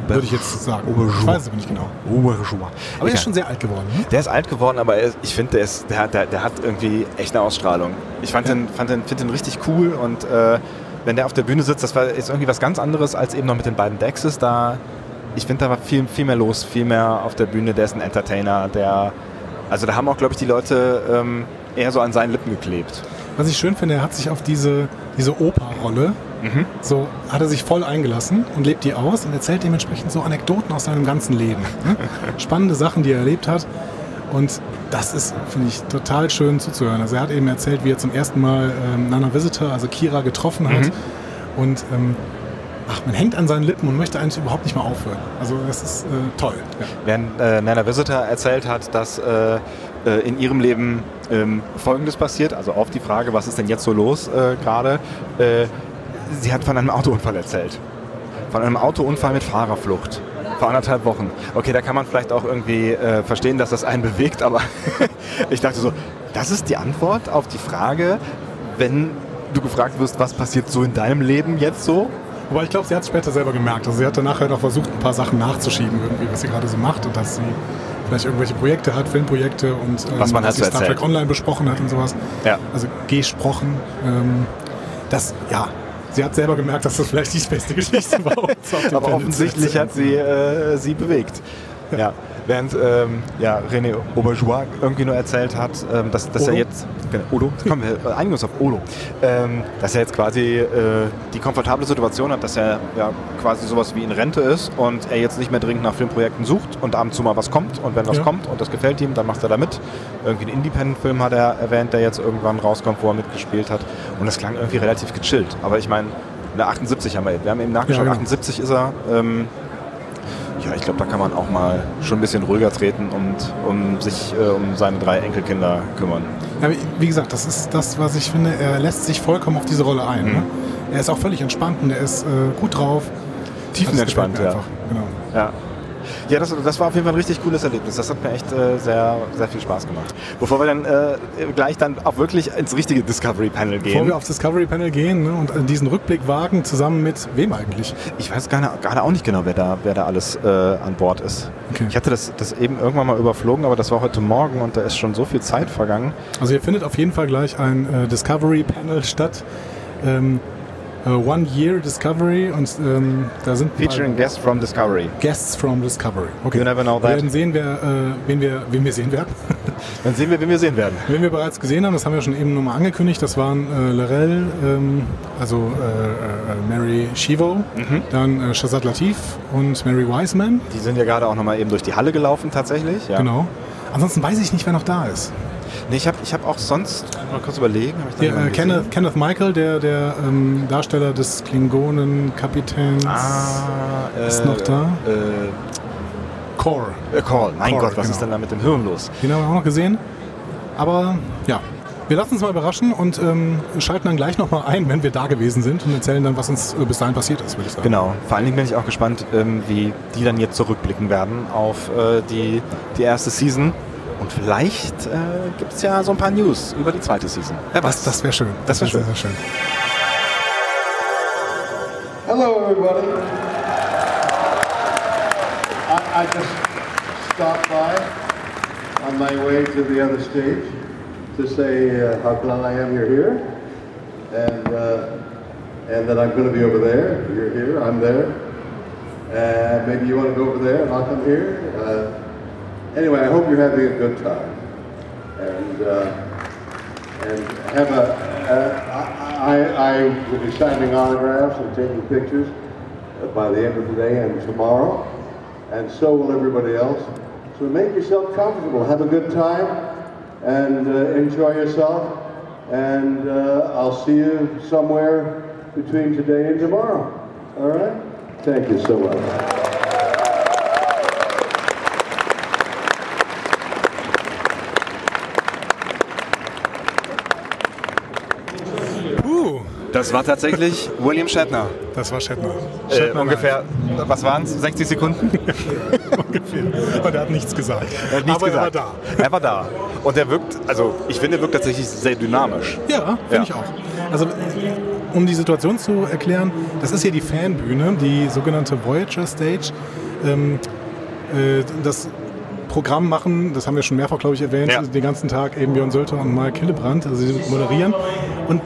würde ich jetzt sagen. Aubergenois. Ich weiß es aber nicht genau. Auberjonois. Aber er ist schon sehr alt geworden. Ne? Der ist alt geworden, aber er ist, ich finde, der, ist- der, hat- der, der hat irgendwie echt eine Ausstrahlung. Ich fand den, fand den, find den richtig cool und äh, wenn der auf der Bühne sitzt, das war ist irgendwie was ganz anderes als eben noch mit den beiden Dexes. Da, ich finde, da war viel, viel mehr los, viel mehr auf der Bühne. Der ist ein Entertainer, der, also da haben auch, glaube ich, die Leute ähm, eher so an seinen Lippen geklebt. Was ich schön finde, er hat sich auf diese, diese Opa-Rolle, so hat er sich voll eingelassen und lebt die aus und erzählt dementsprechend so Anekdoten aus seinem ganzen Leben. Ne? Spannende Sachen, die er erlebt hat. Und das ist, finde ich, total schön zuzuhören. Also er hat eben erzählt, wie er zum ersten Mal ähm, Nana Visitor, also Kira, getroffen hat. Und ähm, ach, man hängt an seinen Lippen und möchte eigentlich überhaupt nicht mehr aufhören. Also das ist äh, toll. Ja. Während äh, Nana Visitor erzählt hat, dass äh, äh, in ihrem Leben ähm, Folgendes passiert, also auf die Frage, was ist denn jetzt so los äh, gerade, äh, sie hat von einem Autounfall erzählt. Von einem Autounfall mit Fahrerflucht. Vor anderthalb Wochen. Okay, da kann man vielleicht auch irgendwie äh, verstehen, dass das einen bewegt, aber ich dachte so, das ist die Antwort auf die Frage, wenn du gefragt wirst, was passiert so in deinem Leben jetzt so? Aber ich glaube, sie hat es später selber gemerkt. Also sie hat danach halt auch versucht, ein paar Sachen nachzuschieben, irgendwie, was sie gerade so macht und dass sie vielleicht irgendwelche Projekte hat, Filmprojekte und ähm, Was man halt so Star Trek. Online besprochen hat und sowas. Ja. Also gesprochen. Ähm, das, ja, sie hat selber gemerkt, dass das vielleicht nicht die beste Geschichte war. Aber Panel offensichtlich hat sie äh, sie bewegt. Ja. Während ähm, ja, René Auberjois irgendwie nur erzählt hat, ähm, dass, dass er jetzt. Genau, Odo, kommen wir äh, einigen uns auf Odo. Ähm, dass er jetzt quasi äh, die komfortable Situation hat, dass er ja quasi sowas wie in Rente ist und er jetzt nicht mehr dringend nach Filmprojekten sucht und ab und zu mal was kommt und wenn was Ja. kommt und das gefällt ihm, dann macht er da mit. Irgendwie einen Independent-Film hat er erwähnt, der jetzt irgendwann rauskommt, wo er mitgespielt hat. Und das klang irgendwie relativ gechillt. Aber ich meine, eine 78 haben wir, wir haben eben nachgeschaut, Ja, genau. 78 ist er. Ähm, ja, ich glaube, da kann man auch mal schon ein bisschen ruhiger treten und um sich äh, um seine drei Enkelkinder kümmern. Ja, wie- gesagt, das ist das, was ich finde. Er lässt sich vollkommen auf diese Rolle ein. Mhm. Ne? Er ist auch völlig entspannt und er ist äh, gut drauf. Tiefenentspannt, ja. einfach. Genau. Ja. Ja, das, das war auf jeden Fall ein richtig cooles Erlebnis. Das hat mir echt äh, sehr, sehr viel Spaß gemacht. Bevor wir dann äh, gleich dann auch wirklich ins richtige Discovery Panel Bevor gehen. wir aufs Discovery Panel gehen ne, und diesen Rückblick wagen, zusammen mit wem eigentlich? Ich weiß gerade, gerade auch nicht genau, wer da, wer da alles äh, an Bord ist. Okay. Ich hatte das, das eben irgendwann mal überflogen, aber das war heute Morgen und da ist schon so viel Zeit vergangen. Also hier findet auf jeden Fall gleich ein äh, Discovery Panel statt. Ähm, äh, One Year Discovery und ähm, da sind Featuring Guests from Discovery. Guests from Discovery. Okay. You never know Wir that. werden sehen, wer, äh, wen, wir, wen wir sehen werden. Dann sehen wir, wen wir sehen werden. Wen wir bereits gesehen haben, das haben wir schon eben nochmal angekündigt, das waren äh, Larell, ähm, also äh, äh, Mary Shivo, Mhm. dann äh, Shazad Latif und Mary Wiseman. Die sind ja gerade auch nochmal eben durch die Halle gelaufen tatsächlich. Ja. Genau. Ansonsten weiß ich nicht, wer noch da ist. Nee, ich habe ich hab auch sonst, mal kurz überlegen. ich da Ja, äh? Kenneth, Kenneth Michael, der, der ähm, Darsteller des Klingonen-Kapitäns Ah, äh, Ist noch da? Äh, Core. äh, Call. Mein Call, Gott, was genau. ist denn da mit dem Hirn los? Den haben wir auch noch gesehen. Aber ja, wir lassen uns mal überraschen und ähm, schalten dann gleich nochmal ein, wenn wir da gewesen sind und erzählen dann, was uns äh, bis dahin passiert ist, würde ich sagen. Genau. Vor allen Dingen bin ich auch gespannt, ähm, wie die dann jetzt zurückblicken werden auf äh, die, die erste Season. Und vielleicht äh, gibt es ja so ein paar News über die zweite Season. Wer Das, weiß. das wäre schön. Das wär wär schön. sehr, sehr schön. Hello, everybody. I, I just stopped by on my way to the other stage to say uh, how glad I am you're here, and uh, and that I'm going to be over there. You're here. I'm there. Uh, maybe you want to go over there, and I'll come here. Uh, anyway, I hope you're having a good time, and. Uh, and have a, uh, I, I will be signing autographs and taking pictures by the end of the day and tomorrow, and so will everybody else. So make yourself comfortable, have a good time, and uh, enjoy yourself, and uh, I'll see you somewhere between today and tomorrow. All right? Thank you so much. Das war tatsächlich William Shatner. das war Shatner. Äh, Shatner ungefähr, was waren es? 60 Sekunden? ungefähr. Und er hat nichts gesagt. Er hat nichts Aber gesagt. er war da. Er war da. Und er wirkt, also ich finde, er wirkt tatsächlich sehr dynamisch. Ja, finde Ja. ich auch. Also, um die Situation zu erklären, das ist hier die Fanbühne, die sogenannte Voyager Stage. Ähm, äh, das Programm machen, das haben wir schon mehrfach, glaube ich, erwähnt, Ja. den ganzen Tag eben Björn Sölter und Mark Hillebrand, also sie moderieren. Und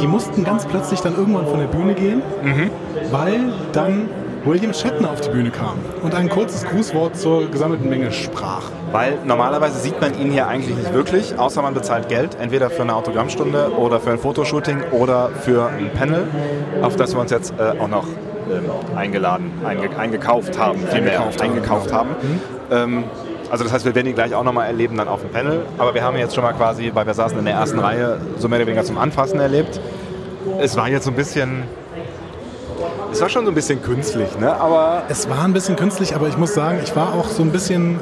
die mussten ganz plötzlich dann irgendwann von der Bühne gehen, Mhm. weil dann William Shatner auf die Bühne kam und ein kurzes Grußwort zur gesammelten Menge sprach. Weil normalerweise sieht man ihn hier eigentlich nicht wirklich, außer man bezahlt Geld, entweder für eine Autogrammstunde oder für ein Fotoshooting oder für ein Panel, auf das wir uns jetzt äh, auch noch ähm, eingeladen, einge eingekauft haben, vielmehr Eingekauft eingekauft genau. haben. Ähm, also das heißt, wir werden ihn gleich auch nochmal erleben dann auf dem Panel, aber wir haben jetzt schon mal quasi, weil wir saßen in der ersten Reihe, so mehr oder weniger zum Anfassen erlebt. Es war jetzt so ein bisschen, es war schon so ein bisschen künstlich, ne? aber Es war ein bisschen künstlich, aber ich muss sagen, ich war auch so ein bisschen,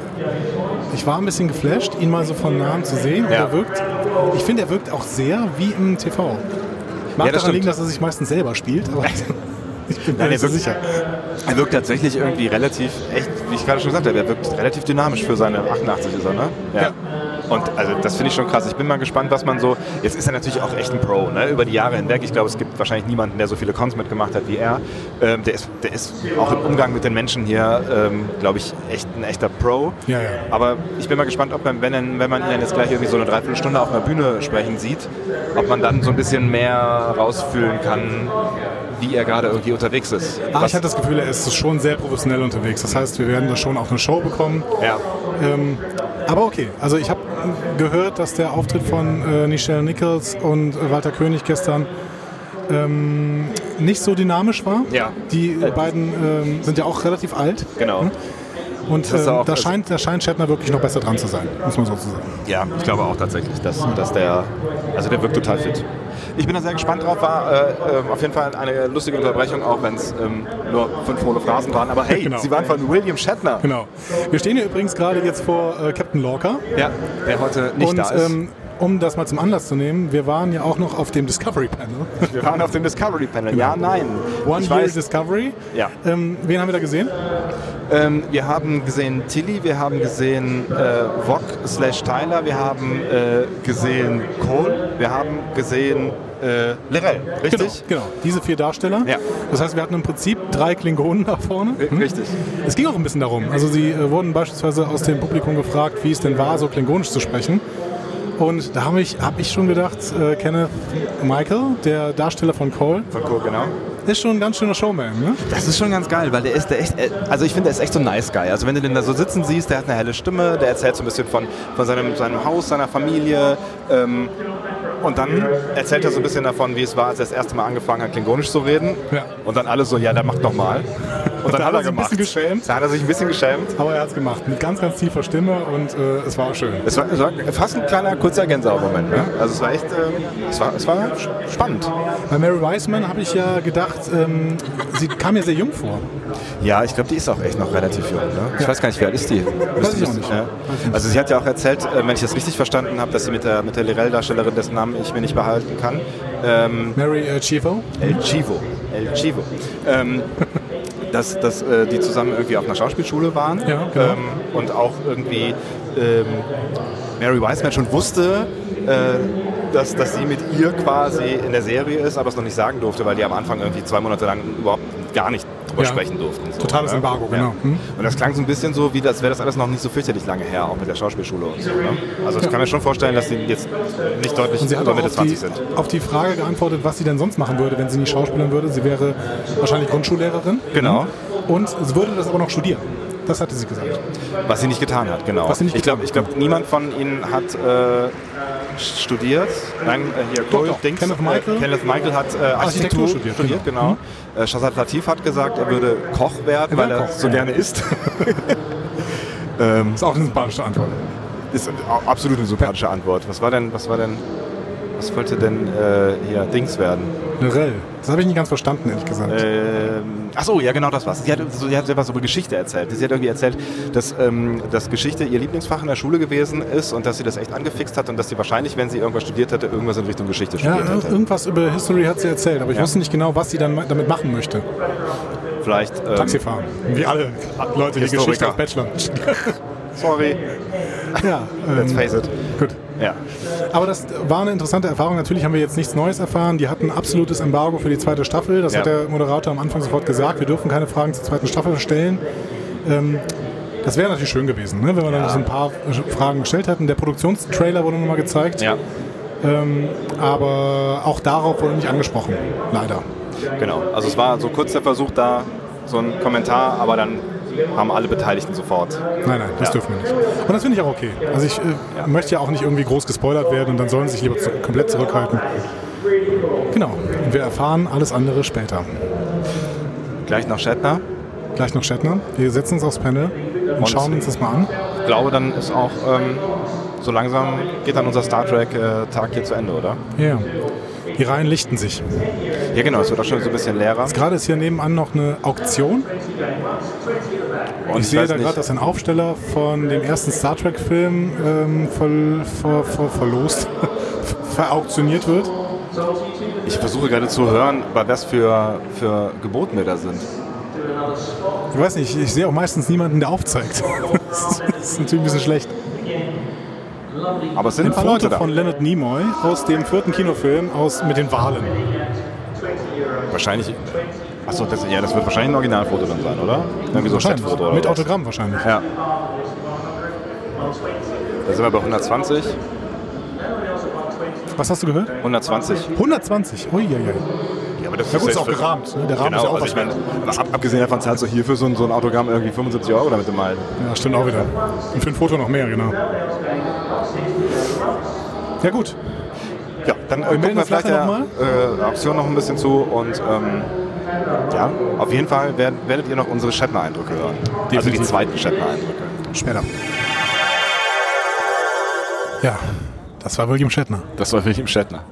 ich war ein bisschen geflasht, ihn mal so von nahem zu sehen. Und Ja. er wirkt, ich finde, er wirkt auch sehr wie im TV. Mag Ja, das daran stimmt. liegen, dass er sich meistens selber spielt, ich bin mir Nein, nicht er so wirkt, sicher. er wirkt tatsächlich irgendwie relativ, echt, wie ich gerade schon gesagt habe, er wirkt relativ dynamisch für seine 88 ist er, ne? Ja. Und also das finde ich schon krass. Ich bin mal gespannt, was man so. Jetzt ist er natürlich auch echt ein Pro, ne? Über die Jahre hinweg. Ich glaube, es gibt wahrscheinlich niemanden, der so viele Cons mitgemacht hat wie er. Ähm, der, ist, der ist auch im Umgang mit den Menschen hier, ähm, glaube ich, echt ein echter Pro. Ja, ja. Aber ich bin mal gespannt, ob man, wenn, wenn man ihn dann jetzt gleich irgendwie so eine Dreiviertelstunde auf einer Bühne sprechen sieht, ob man dann so ein bisschen mehr rausfühlen kann, wie er gerade irgendwie unterwegs ist. Ah, Was- ich hatte das Gefühl, er ist schon sehr professionell unterwegs. Das heißt, wir werden da schon auch eine Show bekommen. ja. Ähm, aber okay, also ich habe gehört, dass der Auftritt von äh, Nichelle Nichols und Walter König gestern ähm, nicht so dynamisch war. Ja. Die Äh, beiden ähm, sind ja auch relativ alt. Genau. Und Das ist ähm, da, also- scheint, da scheint Shatner wirklich noch besser dran zu sein, muss man so sagen. Ja, ich glaube auch tatsächlich, dass, dass der, also der wirkt total fit. Ich bin da sehr gespannt drauf, war äh, äh, auf jeden Fall eine lustige Unterbrechung, auch wenn es ähm, nur fünf hohle Phrasen waren. Aber hey, Genau. sie waren von William Shatner, Genau. Wir stehen hier übrigens gerade jetzt vor äh, Captain Lorca. ja, der heute nicht und da ist. ähm, um das mal zum Anlass zu nehmen, wir waren ja auch noch auf dem Discovery Panel. Wir waren auf dem Discovery Panel. Ja, nein. One ich Year weiß, Discovery. Ja. Ähm, wen haben wir da gesehen? ähm, wir haben gesehen Tilly, wir haben gesehen äh, Vog slash Tyler, wir haben äh, gesehen Cole, wir haben gesehen äh, Lirel, richtig? Genau, genau. Diese vier Darsteller. Ja. Das heißt, wir hatten im Prinzip drei Klingonen da vorne. R- Richtig. Es ging auch ein bisschen darum. Also sie äh, wurden beispielsweise aus dem Publikum gefragt, wie es denn war, so klingonisch zu sprechen. Und da habe ich, hab ich schon gedacht, äh, Kenneth Michael, der Darsteller von Cole, Von Cool, genau. Ist schon ein ganz schöner Showman. Ne? Das ist schon ganz geil, weil der ist der echt, äh, also ich finde, der ist echt so ein nice Guy. Also wenn du den da so sitzen siehst, der hat eine helle Stimme, der erzählt so ein bisschen von, von seinem, seinem Haus, seiner Familie. Ähm, und dann erzählt er so ein bisschen davon, wie es war, als er das erste Mal angefangen hat, Klingonisch zu reden. Ja. Und dann alle so, ja, der macht nochmal. Und dann Da hat er sich ein gemacht. bisschen geschämt. Da hat er sich ein bisschen geschämt. Aber er hat es gemacht. Mit ganz, ganz tiefer Stimme und äh, es war auch schön. Es war, es war fast ein kleiner, kurzer Gänsehautmoment. Ne? Also es war echt, ähm, es, war, es war spannend. Bei Mary Wiseman habe ich ja gedacht, ähm, sie kam mir sehr jung vor. Ja, ich glaube, die ist auch echt noch relativ jung. Ne? Ich weiß gar nicht, wie alt ist die? Weiß ich auch nicht. Ja. Also sie hat ja auch erzählt, äh, wenn ich das richtig verstanden habe, dass sie mit der, mit der Lirel-Darstellerin, dessen Namen ich mir nicht behalten kann, ähm, Mary äh, Chivo. El Chivo, El Chivo, ähm, dass, dass äh, die zusammen irgendwie auf einer Schauspielschule waren Ja, genau. ähm, und auch irgendwie ähm, Mary Wiseman schon wusste, äh, dass, dass sie mit ihr quasi in der Serie ist, aber es noch nicht sagen durfte, weil die am Anfang irgendwie zwei Monate lang überhaupt gar nicht drüber Ja. sprechen durften. So, Totales ne? Embargo, genau. Hm. Und das klang so ein bisschen so, wie das wäre das alles noch nicht so fürchterlich lange her, auch mit der Schauspielschule und so. Ne? Also ich kann mir schon vorstellen, dass die jetzt nicht deutlich sie über Mitte auf die, 20 sind. auf die Frage geantwortet, was sie denn sonst machen würde, wenn sie nicht schauspielern würde. Sie wäre wahrscheinlich Grundschullehrerin. Genau. Und sie würde das aber noch studieren. Das hatte sie gesagt. Was sie nicht getan hat, genau. Was sie nicht ich glaube, glaub, niemand von ihnen hat äh, studiert. Nein, äh, hier Cole doch. Dings, Kenneth Michael. Äh, Kenneth Michael hat äh, Architektur Architektur studiert, studiert, genau. Äh, Shazad Latif hat gesagt, er würde Koch werden, Er weil er Koch, so ja. gerne isst. Das ist auch eine sympathische Antwort. Ist absolut eine sympathische Antwort. Was war denn, was war denn, was wollte denn äh, hier Dings werden? Lorel. Das habe ich nicht ganz verstanden, ehrlich gesagt. Ähm, ach so, ja genau das war's. Sie hat, so, sie hat etwas über Geschichte erzählt. Sie hat irgendwie erzählt, dass, ähm, dass Geschichte ihr Lieblingsfach in der Schule gewesen ist und dass sie das echt angefixt hat und dass sie wahrscheinlich, wenn sie irgendwas studiert hätte, irgendwas in Richtung Geschichte ja, studiert ir- hätte. irgendwas über History hat sie erzählt, aber ich Ja. wusste nicht genau, was sie dann damit machen möchte. Vielleicht. Ähm, Taxifahren. Wie alle Leute, die Historiker. Geschichte auf Bachelor. Sorry, ja, let's ähm, face it. Gut. Ja. Aber das war eine interessante Erfahrung. Natürlich haben wir jetzt nichts Neues erfahren. Die hatten absolutes Embargo für die zweite Staffel. Das Ja. hat der Moderator am Anfang sofort gesagt. Wir dürfen keine Fragen zur zweiten Staffel stellen. Ähm, das wäre natürlich schön gewesen, ne? wenn wir dann noch so ein paar äh, Fragen gestellt hätten. Der Produktionstrailer wurde nochmal gezeigt. Ja, Aber auch darauf wurde nicht angesprochen. Leider. genau. Also es war so kurz der Versuch da, so ein Kommentar, aber dann haben alle Beteiligten sofort. Nein, nein, das Ja. dürfen wir nicht. Und das finde ich auch okay. Also ich äh, möchte ja auch nicht irgendwie groß gespoilert werden und dann sollen sie sich lieber zu, komplett zurückhalten. Genau. Und wir erfahren alles andere später. Gleich nach Shatner. Gleich noch Shatner. Wir setzen uns aufs Panel und, Und- schauen uns das mal an. Ich glaube, dann ist auch ähm, so langsam geht dann unser Star Trek äh, Tag hier zu Ende, oder? Ja. Die Reihen lichten sich. Ja, genau. Es wird auch schon so ein bisschen leerer. Gerade ist hier nebenan noch eine Auktion. Und Ich sehe da gerade, dass ein Aufsteller von dem ersten Star Trek-Film ähm, voll, ver, ver, verlost, verauktioniert wird. Ich versuche gerade zu hören, bei was für, für Geboten wir da sind. Ich weiß nicht, ich sehe auch meistens niemanden, der aufzeigt. Das ist natürlich ein bisschen schlecht. Aber es sind ein paar Foto Leute da. von Leonard Nimoy aus dem vierten Kinofilm aus mit den Walen. Wahrscheinlich. Achso, das, ja, das wird wahrscheinlich ein Originalfoto dann sein, oder? Irgendwie so ein. Chatfoto oder Mit was. Autogramm wahrscheinlich. Ja. Da sind wir bei 120. Was hast du gehört? 120. 120. Uiuiui. Ja, aber das Ja gut, ist jetzt auch gerahmt. Ne? Der Rahmen Genau, ist ja auch also was ich aber ab, abgesehen davon zahlst du hier für so ein, so ein Autogramm irgendwie 75 Euro damit malen. Ja, stimmt auch wieder. Und für ein Foto noch mehr, genau. Ja gut. Ja, dann äh, gucken wir vielleicht der äh, Auktion noch ein bisschen zu und ähm, ja, auf jeden Fall werdet, werdet ihr noch unsere Shatner-Eindrücke hören. Also die Definitiv. zweiten Shatner-Eindrücke. Später. Ja, das war William Shatner. Das war William Shatner.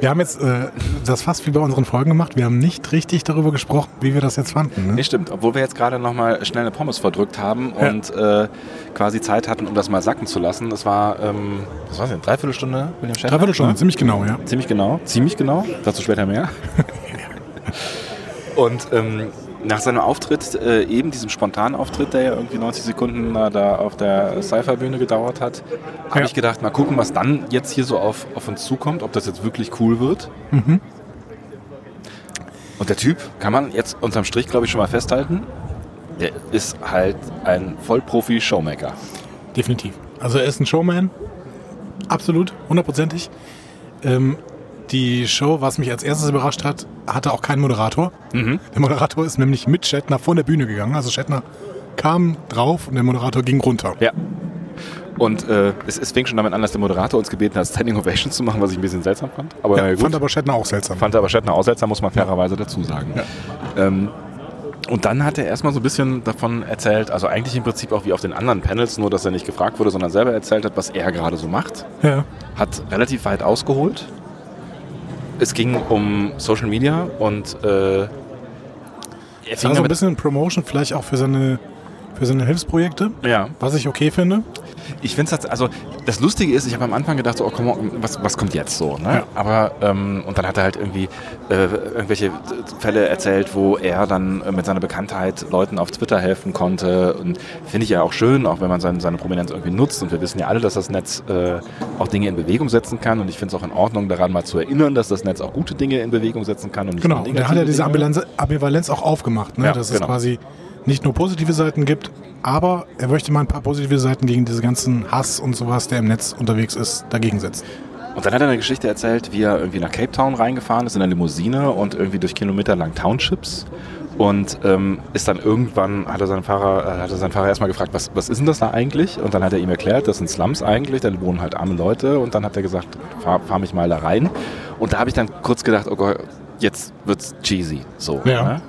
Wir haben jetzt äh, das fast wie bei unseren Folgen gemacht. Wir haben nicht richtig darüber gesprochen, wie wir das jetzt fanden. Ne? Nee, stimmt. Obwohl wir jetzt gerade nochmal schnell eine Pommes verdrückt haben Ja. und äh, quasi Zeit hatten, um das mal sacken zu lassen. Das war, ähm, was war das denn, dreiviertel Stunde, William Shatner? Dreiviertel Stunde, Ne? ziemlich genau, ja. Ziemlich genau, ziemlich genau. Dazu später mehr. und ähm, nach seinem Auftritt, äh, eben diesem spontanen Auftritt, der ja irgendwie 90 Sekunden äh, da auf der Sci-Fi-Bühne gedauert hat, habe Ja. ich gedacht, mal gucken, was dann jetzt hier so auf, auf uns zukommt, ob das jetzt wirklich cool wird. Und der Typ, kann man jetzt unterm Strich, glaube ich, schon mal festhalten, der ist halt ein Vollprofi-Showmaker. Definitiv. Also er ist ein Showman. Absolut, hundertprozentig. Ähm, die Show, was mich als erstes überrascht hat, hatte auch keinen Moderator. Der Moderator ist nämlich mit Shatner von der Bühne gegangen. Also Shatner kam drauf und der Moderator ging runter. Ja. Und äh, es, es fing schon damit an, dass der Moderator uns gebeten hat, Standing Ovations zu machen, was ich ein bisschen seltsam fand. Aber Ja, gut. fand aber Shatner auch seltsam. Fand aber Shatner auch seltsam, muss man fairerweise dazu sagen. Ähm, und dann hat er erstmal so ein bisschen davon erzählt, also eigentlich im Prinzip auch wie auf den anderen Panels, nur dass er nicht gefragt wurde, sondern selber erzählt hat, was er gerade so macht. ja. Hat relativ weit ausgeholt. Es ging um Social Media und äh, er fing Also ein bisschen Promotion vielleicht auch für seine, für seine Hilfsprojekte, ja, was ich okay finde. Ich finde es, also das Lustige ist, ich habe am Anfang gedacht, so, oh, komm, was, was kommt jetzt so? Ne? Ja. Aber, ähm, und dann hat er halt irgendwie äh, irgendwelche Fälle erzählt, wo er dann mit seiner Bekanntheit Leuten auf Twitter helfen konnte. Und finde ich ja auch schön, auch wenn man seine, seine Prominenz irgendwie nutzt. Und wir wissen ja alle, dass das Netz äh, auch Dinge in Bewegung setzen kann. Und ich finde es auch in Ordnung, daran mal zu erinnern, dass das Netz auch gute Dinge in Bewegung setzen kann. Und Genau, und der hat ja diese. Ambivalenz, Ambivalenz auch aufgemacht, ne? Ja, dass genau. es quasi nicht nur positive Seiten gibt, aber er möchte mal ein paar positive Seiten gegen diese ganzen Hass und sowas, der im Netz unterwegs ist, dagegen setzen. Und dann hat er eine Geschichte erzählt, wie er irgendwie nach Cape Town reingefahren ist in einer Limousine und irgendwie durch kilometerlang Townships. Und ähm, ist dann irgendwann, hat er seinen Fahrer, äh, hat er seinen Fahrer erstmal gefragt, was, was ist denn das da eigentlich? Und dann hat er ihm erklärt, das sind Slums eigentlich, da wohnen halt arme Leute. Und dann hat er gesagt, fahr, fahr mich mal da rein. Und da habe ich dann kurz gedacht, oh Gott, jetzt wird's cheesy. So, Ja. ne?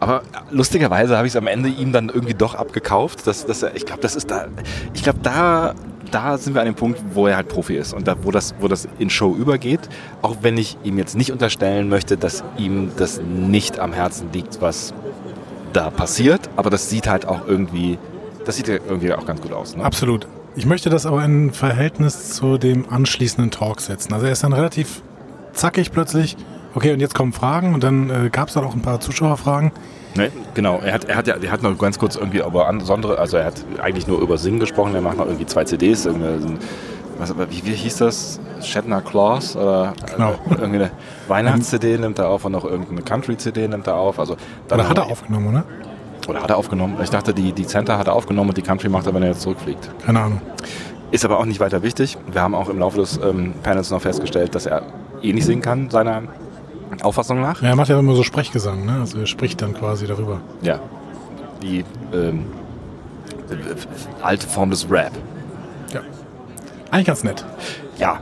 Aber lustigerweise habe ich es am Ende ihm dann irgendwie doch abgekauft. Dass, dass ich glaube, das ist da. Ich glaube, da, da sind wir an dem Punkt, wo er halt Profi ist und da, wo, das, wo das in Show übergeht. Auch wenn ich ihm jetzt nicht unterstellen möchte, dass ihm das nicht am Herzen liegt, was da passiert. Aber das sieht halt auch irgendwie. Das sieht irgendwie auch ganz gut aus. Ne? Absolut. Ich möchte das aber in Verhältnis zu dem anschließenden Talk setzen. Also er ist dann relativ zackig plötzlich. Okay, und jetzt kommen Fragen und dann äh, gab es dann auch ein paar Zuschauerfragen. Ne, genau, er hat, er hat ja, er hat noch ganz kurz irgendwie über andere, also er hat eigentlich nur über Singen gesprochen, er macht noch irgendwie zwei CDs, irgendwie was, aber wie, wie hieß das? Shatner Claus oder Genau. äh, irgendwie eine Weihnachts-CD nimmt er auf und noch irgendeine Country-CD nimmt er auf. Also Oder hat er aufgenommen, oder? Oder hat er aufgenommen? Ich dachte, die, die Center hat er aufgenommen und die Country macht er, wenn er jetzt zurückfliegt. Keine Ahnung. Ist aber auch nicht weiter wichtig. Wir haben auch im Laufe des ähm, Panels noch festgestellt, dass er eh nicht singen kann, seiner Auffassung nach. Ja, er macht ja immer so Sprechgesang, ne? Also er spricht dann quasi darüber. Ja. Die ähm, äh, alte Form des Rap. Ja. Eigentlich ganz nett. Ja.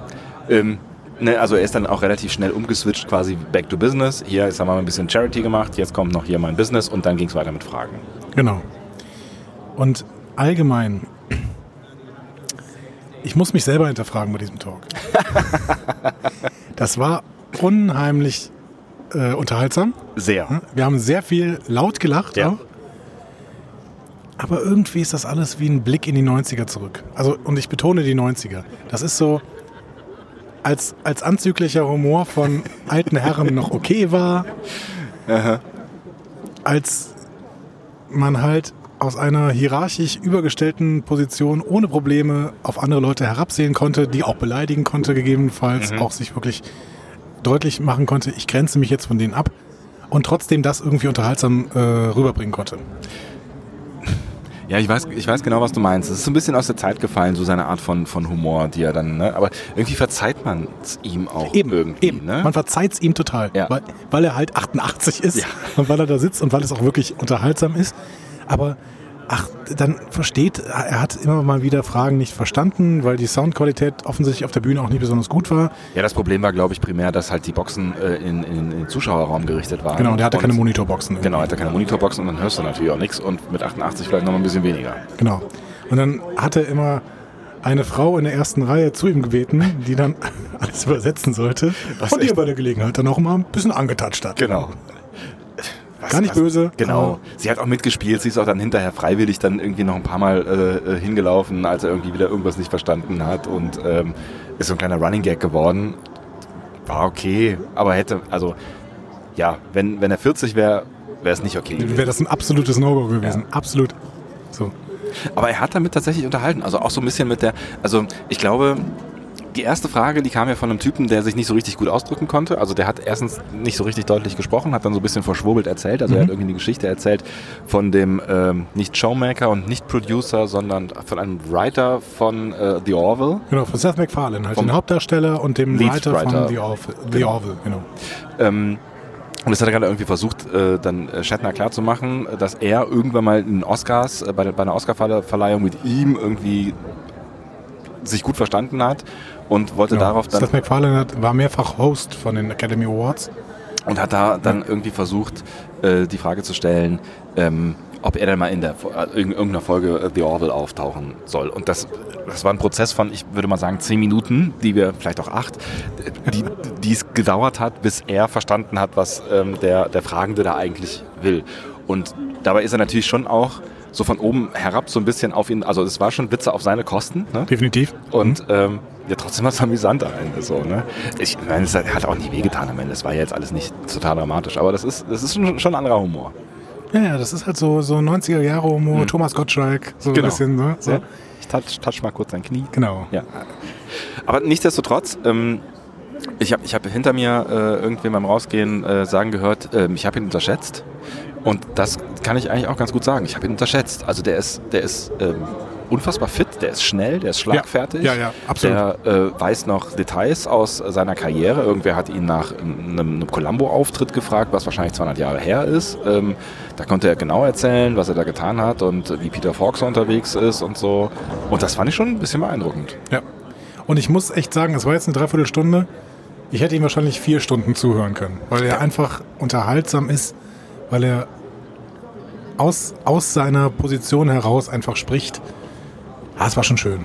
Ähm, ne, also er ist dann auch relativ schnell umgeswitcht, quasi back to business. Hier haben wir mal ein bisschen Charity gemacht, jetzt kommt noch hier mein Business und dann ging es weiter mit Fragen. Genau. Und allgemein, ich muss mich selber hinterfragen bei diesem Talk. Das war unheimlich äh, unterhaltsam. Sehr. Wir haben sehr viel laut gelacht Ja. auch. Aber irgendwie ist das alles wie ein Blick in die 90er zurück. Also, und ich betone die 90er. Das ist so, als, als anzüglicher Humor von alten Herren noch okay war, als man halt aus einer hierarchisch übergestellten Position ohne Probleme auf andere Leute herabsehen konnte, die auch beleidigen konnte, gegebenenfalls auch sich wirklich deutlich machen konnte, ich grenze mich jetzt von denen ab und trotzdem das irgendwie unterhaltsam äh, rüberbringen konnte. Ja, ich weiß, ich weiß genau, was du meinst. Es ist so ein bisschen aus der Zeit gefallen, so seine Art von, von Humor, die er dann, ne? aber irgendwie verzeiht man es ihm auch irgendwie. eben. Ne? Man verzeiht es ihm total, Ja. weil, weil er halt 88 ist Ja. und weil er da sitzt und weil es auch wirklich unterhaltsam ist. Aber ach, dann versteht, er hat immer mal wieder Fragen nicht verstanden, weil die Soundqualität offensichtlich auf der Bühne auch nicht besonders gut war. Ja, das Problem war, glaube ich, primär, dass halt die Boxen äh, in, in, den Zuschauerraum gerichtet waren. Genau, und der hatte Und- keine Monitorboxen. Genau, er hatte keine Monitorboxen und dann hörst du natürlich auch nichts und mit 88 vielleicht noch mal ein bisschen weniger. Genau. Und dann hat er immer eine Frau in der ersten Reihe zu ihm gebeten, die dann alles übersetzen sollte Was und die bei der Gelegenheit dann auch mal ein bisschen angetatscht hat. Genau. Was- Gar nicht was- böse, Genau. aber- Sie hat auch mitgespielt. Sie ist auch dann hinterher freiwillig dann irgendwie noch ein paar Mal äh, äh, hingelaufen, als er irgendwie wieder irgendwas nicht verstanden hat und ähm, ist so ein kleiner Running Gag geworden. War okay, aber hätte, also ja, wenn, wenn er 40 wäre, wäre es nicht okay. Wäre das ein absolutes No-Go gewesen. Absolut. So. Aber er hat damit tatsächlich unterhalten. Also auch so ein bisschen mit der, also ich glaube, die erste Frage, die kam ja von einem Typen, der sich nicht so richtig gut ausdrücken konnte. Also der hat erstens nicht so richtig deutlich gesprochen, hat dann so ein bisschen verschwurbelt erzählt. Also er hat irgendwie eine Geschichte erzählt von dem ähm, nicht Showmaker und nicht Producer, sondern von einem Writer von äh, The Orville. Genau, von Seth MacFarlane, halt den Hauptdarsteller und dem Writer, Writer. von The Orville. The Genau. Orville, genau. Ähm, und das hat er gerade irgendwie versucht, äh, dann äh, Shatner klarzumachen, dass er irgendwann mal in Oscars, äh, bei, der, bei einer Oscarverleihung mit ihm irgendwie sich gut verstanden hat und wollte genau. darauf dann Seth MacFarlane hat, war mehrfach Host von den Academy Awards. und hat da dann irgendwie versucht, äh, die Frage zu stellen, ähm, ob er dann mal in der äh, in irgendeiner Folge äh, The Orville auftauchen soll. Und das, das war ein Prozess von, ich würde mal sagen, zehn Minuten, die wir, vielleicht auch acht, die, die es gedauert hat, bis er verstanden hat, was ähm, der, der Fragende da eigentlich will. Und dabei ist er natürlich schon auch so von oben herab so ein bisschen auf ihn, also es war schon Witze auf seine Kosten. Ne? Definitiv. Und ähm, ja, trotzdem war es amüsant am Ende so, ne? Ich meine, es hat auch nie wehgetan am Ende. Es war ja jetzt alles nicht total dramatisch, aber das ist, das ist schon, schon ein anderer Humor. Ja, ja, das ist halt so, so 90er Jahre Humor, Thomas Gottschalk, so Genau. ein bisschen, ne? So. Ja. Ich touch, touch mal kurz sein Knie. Genau. Ja. Aber nichtsdestotrotz, ähm, ich habe ich hab hinter mir äh, irgendwen beim Rausgehen äh, sagen gehört, ähm, ich habe ihn unterschätzt. Und das kann ich eigentlich auch ganz gut sagen. Ich habe ihn unterschätzt. Also der ist, der ist ähm, unfassbar fit, der ist schnell, der ist schlagfertig. Ja, ja, absolut. Der äh, weiß noch Details aus seiner Karriere. Irgendwer hat ihn nach einem, einem Columbo-Auftritt gefragt, was wahrscheinlich 200 Jahre her ist. Ähm, da konnte er genau erzählen, was er da getan hat und wie Peter so unterwegs ist und so. Und das fand ich schon ein bisschen beeindruckend. Ja. Und ich muss echt sagen, es war jetzt eine Dreiviertelstunde. Ich hätte ihm wahrscheinlich vier Stunden zuhören können, weil er einfach unterhaltsam ist, weil er aus, aus seiner Position heraus einfach spricht. Ah, es war schon schön.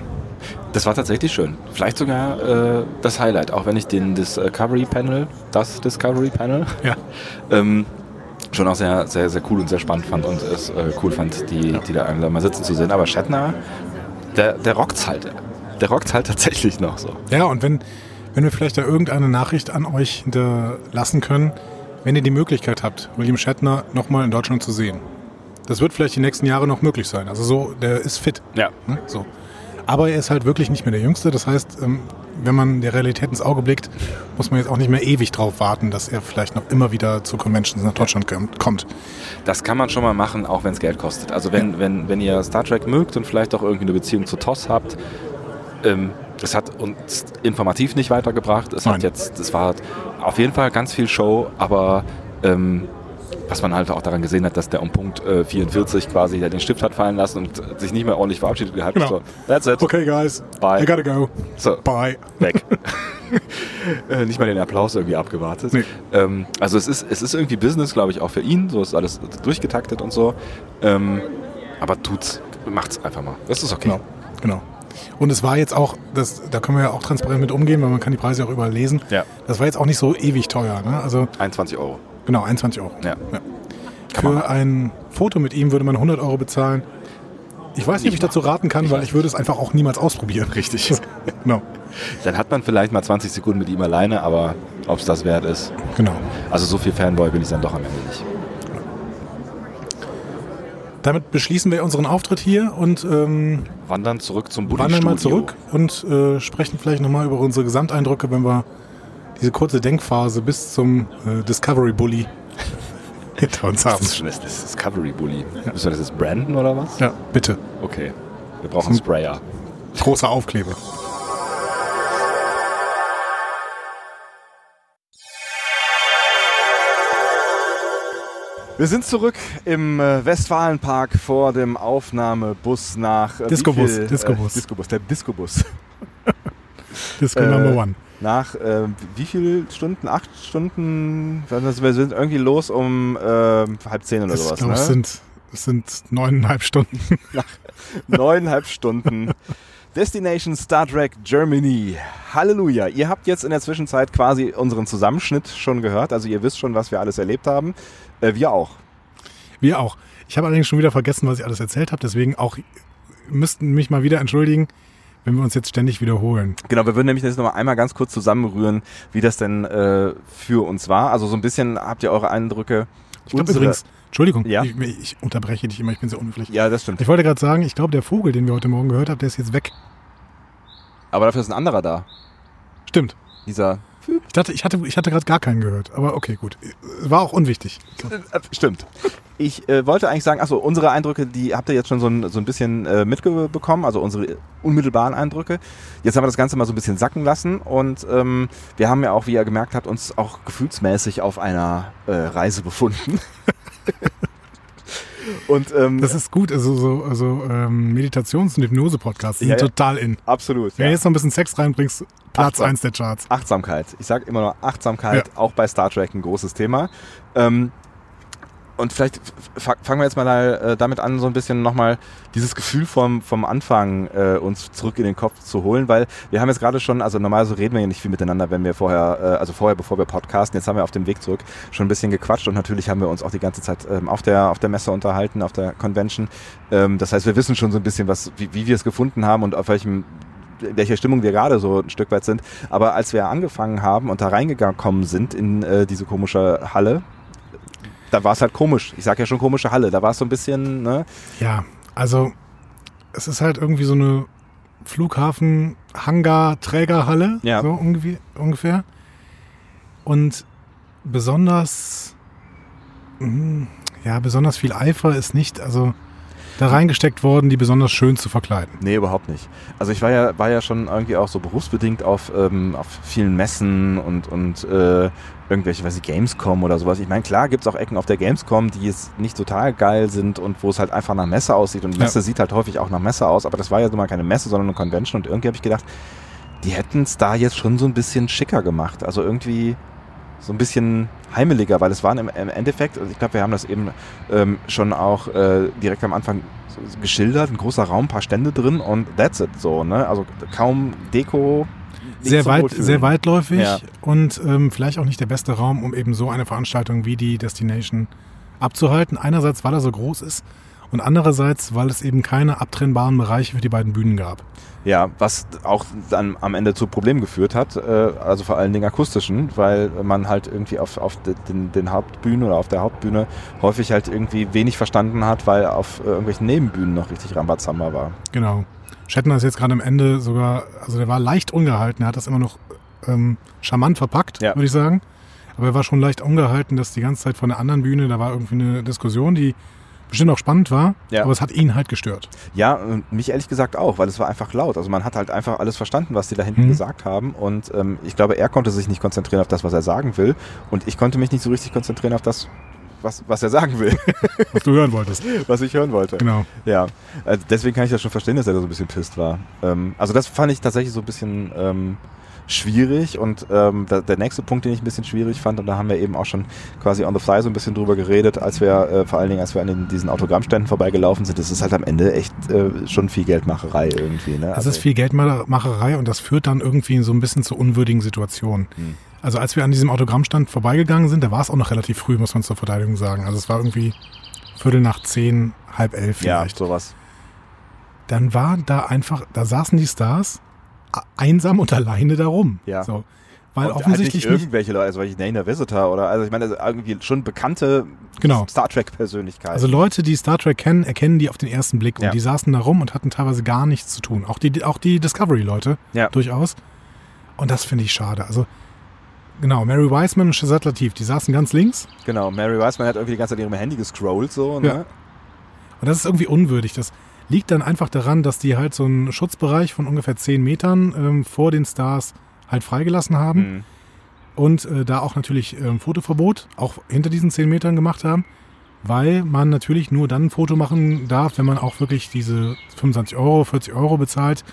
Das war tatsächlich schön. Vielleicht sogar äh, das Highlight, auch wenn ich den Discovery Panel, das Discovery Panel, Ja. ähm, schon auch sehr, sehr, sehr cool und sehr spannend fand und es äh, cool fand, die, die da alle mal sitzen zu sehen. Aber Shatner, der, der rockt's halt. Der rockt's halt tatsächlich noch so. Ja, und wenn, wenn wir vielleicht da irgendeine Nachricht an euch hinterlassen können, wenn ihr die Möglichkeit habt, William Shatner nochmal in Deutschland zu sehen. Das wird vielleicht die nächsten Jahre noch möglich sein. Also so, der ist fit. Ja. Ne? So. Aber er ist halt wirklich nicht mehr der Jüngste. Das heißt, ähm, wenn man der Realität ins Auge blickt, muss man jetzt auch nicht mehr ewig drauf warten, dass er vielleicht noch immer wieder zu Conventions nach Deutschland kommt-. Das kann man schon mal machen, auch wenn es Geld kostet. Also wenn, wenn, wenn ihr Star Trek mögt und vielleicht auch irgendwie eine Beziehung zu TOS habt, ähm, das hat uns informativ nicht weitergebracht. Es Nein. hat jetzt, es war auf jeden Fall ganz viel Show, aber ähm, was man halt auch daran gesehen hat, dass der um Punkt äh, 44 quasi den Stift hat fallen lassen und sich nicht mehr ordentlich verabschiedet hat. Genau. So, that's it. Okay, guys. Bye. I gotta go. So, Bye. weg. äh, nicht mal den Applaus irgendwie abgewartet. Nee. Ähm, also es ist, es ist irgendwie Business, glaube ich, auch für ihn. So ist alles durchgetaktet und so. Ähm, aber tut's, macht's einfach mal. Das ist okay. Genau. genau. Und es war jetzt auch, das, da können wir ja auch transparent mit umgehen, weil man kann die Preise auch überall lesen. Ja. Das war jetzt auch nicht so ewig teuer. Ne? Also 21 Euro. Genau, 21 Euro. Ja. Für man ein Foto mit ihm würde man 100 Euro bezahlen. Ich weiß nicht, ob ich dazu raten kann, weil ich würde es einfach auch niemals ausprobieren. Richtig. genau. Dann hat man vielleicht mal 20 Sekunden mit ihm alleine, aber ob es das wert ist. genau. Also so viel Fanboy bin ich dann doch am Ende nicht. Damit beschließen wir unseren Auftritt hier und ähm, Wandern zurück zum Buddy wandern mal zurück und äh, sprechen vielleicht nochmal über unsere Gesamteindrücke, wenn wir diese kurze Denkphase bis zum äh, Discovery Bully hinter uns Das haben. ist schon das das Discovery Bully. Müssen wir das jetzt branden oder was? Ja, bitte. Okay. Wir brauchen einen Sprayer. Großer Aufkleber. Wir sind zurück im äh, Westfalenpark vor dem Aufnahmebus nach äh, Discobus, viel, Discobus. Äh, Discobus, der Discobus. Disco Äh, Number One. Nach äh, wie viel Stunden? Acht Stunden? Also wir sind irgendwie los um äh, halb zehn oder Ich sowas. glaube, Ne? es sind, es sind neuneinhalb Stunden. Neuneinhalb Stunden. Destination Star Trek Germany. Halleluja. Ihr habt jetzt in der Zwischenzeit quasi unseren Zusammenschnitt schon gehört. Also ihr wisst schon, was wir alles erlebt haben. Äh, wir auch. Wir auch. Ich habe allerdings schon wieder vergessen, was ich alles erzählt habe. Deswegen auch müssten mich mal wieder entschuldigen, wenn wir uns jetzt ständig wiederholen. Genau, wir würden nämlich jetzt nochmal einmal ganz kurz zusammenrühren, wie das denn äh, für uns war. Also so ein bisschen habt ihr eure Eindrücke. Ich glaube übrigens, Entschuldigung, Ja? ich, ich unterbreche dich immer, ich bin sehr unhöflich. Ja, das stimmt. Ich wollte gerade sagen, ich glaube, der Vogel, den wir heute Morgen gehört haben, der ist jetzt weg. Aber dafür ist ein anderer da. Stimmt. Dieser Ich dachte, ich hatte, ich hatte gerade gar keinen gehört. Aber okay, gut. War auch unwichtig. So. Äh, Stimmt. Ich äh, wollte eigentlich sagen, achso, unsere Eindrücke, die habt ihr jetzt schon so ein, so ein bisschen äh, mitbekommen, also unsere unmittelbaren Eindrücke. Jetzt haben wir das Ganze mal so ein bisschen sacken lassen und ähm, wir haben ja auch, wie ihr gemerkt habt, uns auch gefühlsmäßig auf einer äh, Reise befunden. und ähm, Das ist gut. Also, so, also ähm, Meditations- und Hypnose-Podcasts sind Ja, ja. total in. absolut. Wenn Ja. du jetzt noch ein bisschen Sex reinbringst, Platz Achtsam. 1 der Charts. Achtsamkeit. Ich sage immer noch Achtsamkeit, auch bei Star Trek ein großes Thema. Ähm, und vielleicht fangen wir jetzt mal äh, damit an, so ein bisschen nochmal dieses Gefühl vom, vom Anfang äh, uns zurück in den Kopf zu holen, weil wir haben jetzt gerade schon, also normalerweise reden wir ja nicht viel miteinander, wenn wir vorher, äh, also vorher, bevor wir podcasten, jetzt haben wir auf dem Weg zurück schon ein bisschen gequatscht und natürlich haben wir uns auch die ganze Zeit ähm, auf, der, auf der Messe unterhalten, auf der Convention. Ähm, das heißt, wir wissen schon so ein bisschen, was, wie, wie wir es gefunden haben und auf welchem in welcher Stimmung wir gerade so ein Stück weit sind. Aber als wir angefangen haben und da reingekommen sind in äh, diese komische Halle, da war es halt komisch. Ich sag ja schon komische Halle. Da war es so ein bisschen, ne? Ja, also es ist halt irgendwie so eine Flughafen-Hangar-Trägerhalle, Ja. so ungefähr. Und besonders, mm, ja, besonders viel Eifer ist nicht, also da reingesteckt worden, die besonders schön zu verkleiden. Nee, überhaupt nicht. Also ich war ja, war ja schon irgendwie auch so berufsbedingt auf, ähm, auf vielen Messen und, und äh, irgendwelche, weiß ich, Gamescom oder sowas. Ich meine, klar gibt's auch Ecken auf der Gamescom, die jetzt nicht total geil sind und wo es halt einfach nach Messe aussieht. Und die Ja. Messe sieht halt häufig auch nach Messe aus, aber das war ja nun mal keine Messe, sondern eine Convention. Und irgendwie habe ich gedacht, die hätten es da jetzt schon so ein bisschen schicker gemacht. Also irgendwie so ein bisschen heimeliger, weil es waren im, im Endeffekt, also ich glaube, wir haben das eben ähm, schon auch äh, direkt am Anfang geschildert, ein großer Raum, paar Stände drin und that's it so, ne? Also kaum Deko. Sehr, weit, Wohlfühlen. sehr weitläufig Ja. und ähm, vielleicht auch nicht der beste Raum, um eben so eine Veranstaltung wie die Destination abzuhalten. Einerseits, weil er so groß ist und andererseits, weil es eben keine abtrennbaren Bereiche für die beiden Bühnen gab. Ja, was auch dann am Ende zu Problemen geführt hat, äh, also vor allen Dingen akustischen, weil man halt irgendwie auf, auf de- den, den Hauptbühnen oder auf der Hauptbühne häufig halt irgendwie wenig verstanden hat, weil auf irgendwelchen Nebenbühnen noch richtig Rambazamba war. Genau. Shatner ist jetzt gerade am Ende sogar, also der war leicht ungehalten, er hat das immer noch ähm, charmant verpackt, Ja. würde ich sagen. Aber er war schon leicht ungehalten, dass die ganze Zeit von der anderen Bühne, da war irgendwie eine Diskussion, die bestimmt auch spannend war, Ja. aber es hat ihn halt gestört. Ja, und mich ehrlich gesagt auch, weil es war einfach laut. Also man hat halt einfach alles verstanden, was die da hinten Mhm. gesagt haben. Und ähm, ich glaube, er konnte sich nicht konzentrieren auf das, was er sagen will. Und ich konnte mich nicht so richtig konzentrieren auf das, was, was er sagen will, Was du hören wolltest. was ich hören wollte. Genau. Ja, also deswegen kann ich das schon verstehen, dass er da so ein bisschen pisst war. Ähm, also das fand ich tatsächlich so ein bisschen ähm, schwierig und ähm, da, der nächste Punkt, den ich ein bisschen schwierig fand, und da haben wir eben auch schon quasi on the fly so ein bisschen drüber geredet, als wir äh, vor allen Dingen, als wir an den, diesen Autogrammständen vorbeigelaufen sind, das ist halt am Ende echt äh, schon viel Geldmacherei irgendwie. Ne? Das ist viel Geldmacherei und das führt dann irgendwie so ein bisschen zu unwürdigen Situationen. Hm. Also als wir an diesem Autogrammstand vorbeigegangen sind, da war es auch noch relativ früh, muss man zur Verteidigung sagen. Also es war irgendwie Viertel nach zehn, halb elf Ja, vielleicht. sowas. Dann war da einfach, da saßen die Stars einsam und alleine da rum. Ja. So. Weil Und offensichtlich halt nicht irgendwelche Leute, also welche Nana Visitor oder, also ich meine, also irgendwie schon bekannte Genau. Star Trek-Persönlichkeiten. also Leute, die Star Trek kennen, erkennen die auf den ersten Blick und Ja. die saßen da rum und hatten teilweise gar nichts zu tun. Auch die, auch die Discovery-Leute Ja. durchaus. Und das finde ich schade. Also genau, Mary Wiseman und Shazad Latif, die saßen ganz links genau, Mary Wiseman hat irgendwie die ganze Zeit ihrem Handy gescrollt so, ne? Ja. Und das ist irgendwie unwürdig. Das liegt dann einfach daran, dass die halt so einen Schutzbereich von ungefähr 10 Metern ähm, vor den Stars halt freigelassen haben Mhm. und äh, da auch natürlich ähm, Fotoverbot auch hinter diesen 10 Metern gemacht haben, weil man natürlich nur dann ein Foto machen darf, wenn man auch wirklich diese 25 Euro, 40 Euro bezahlt.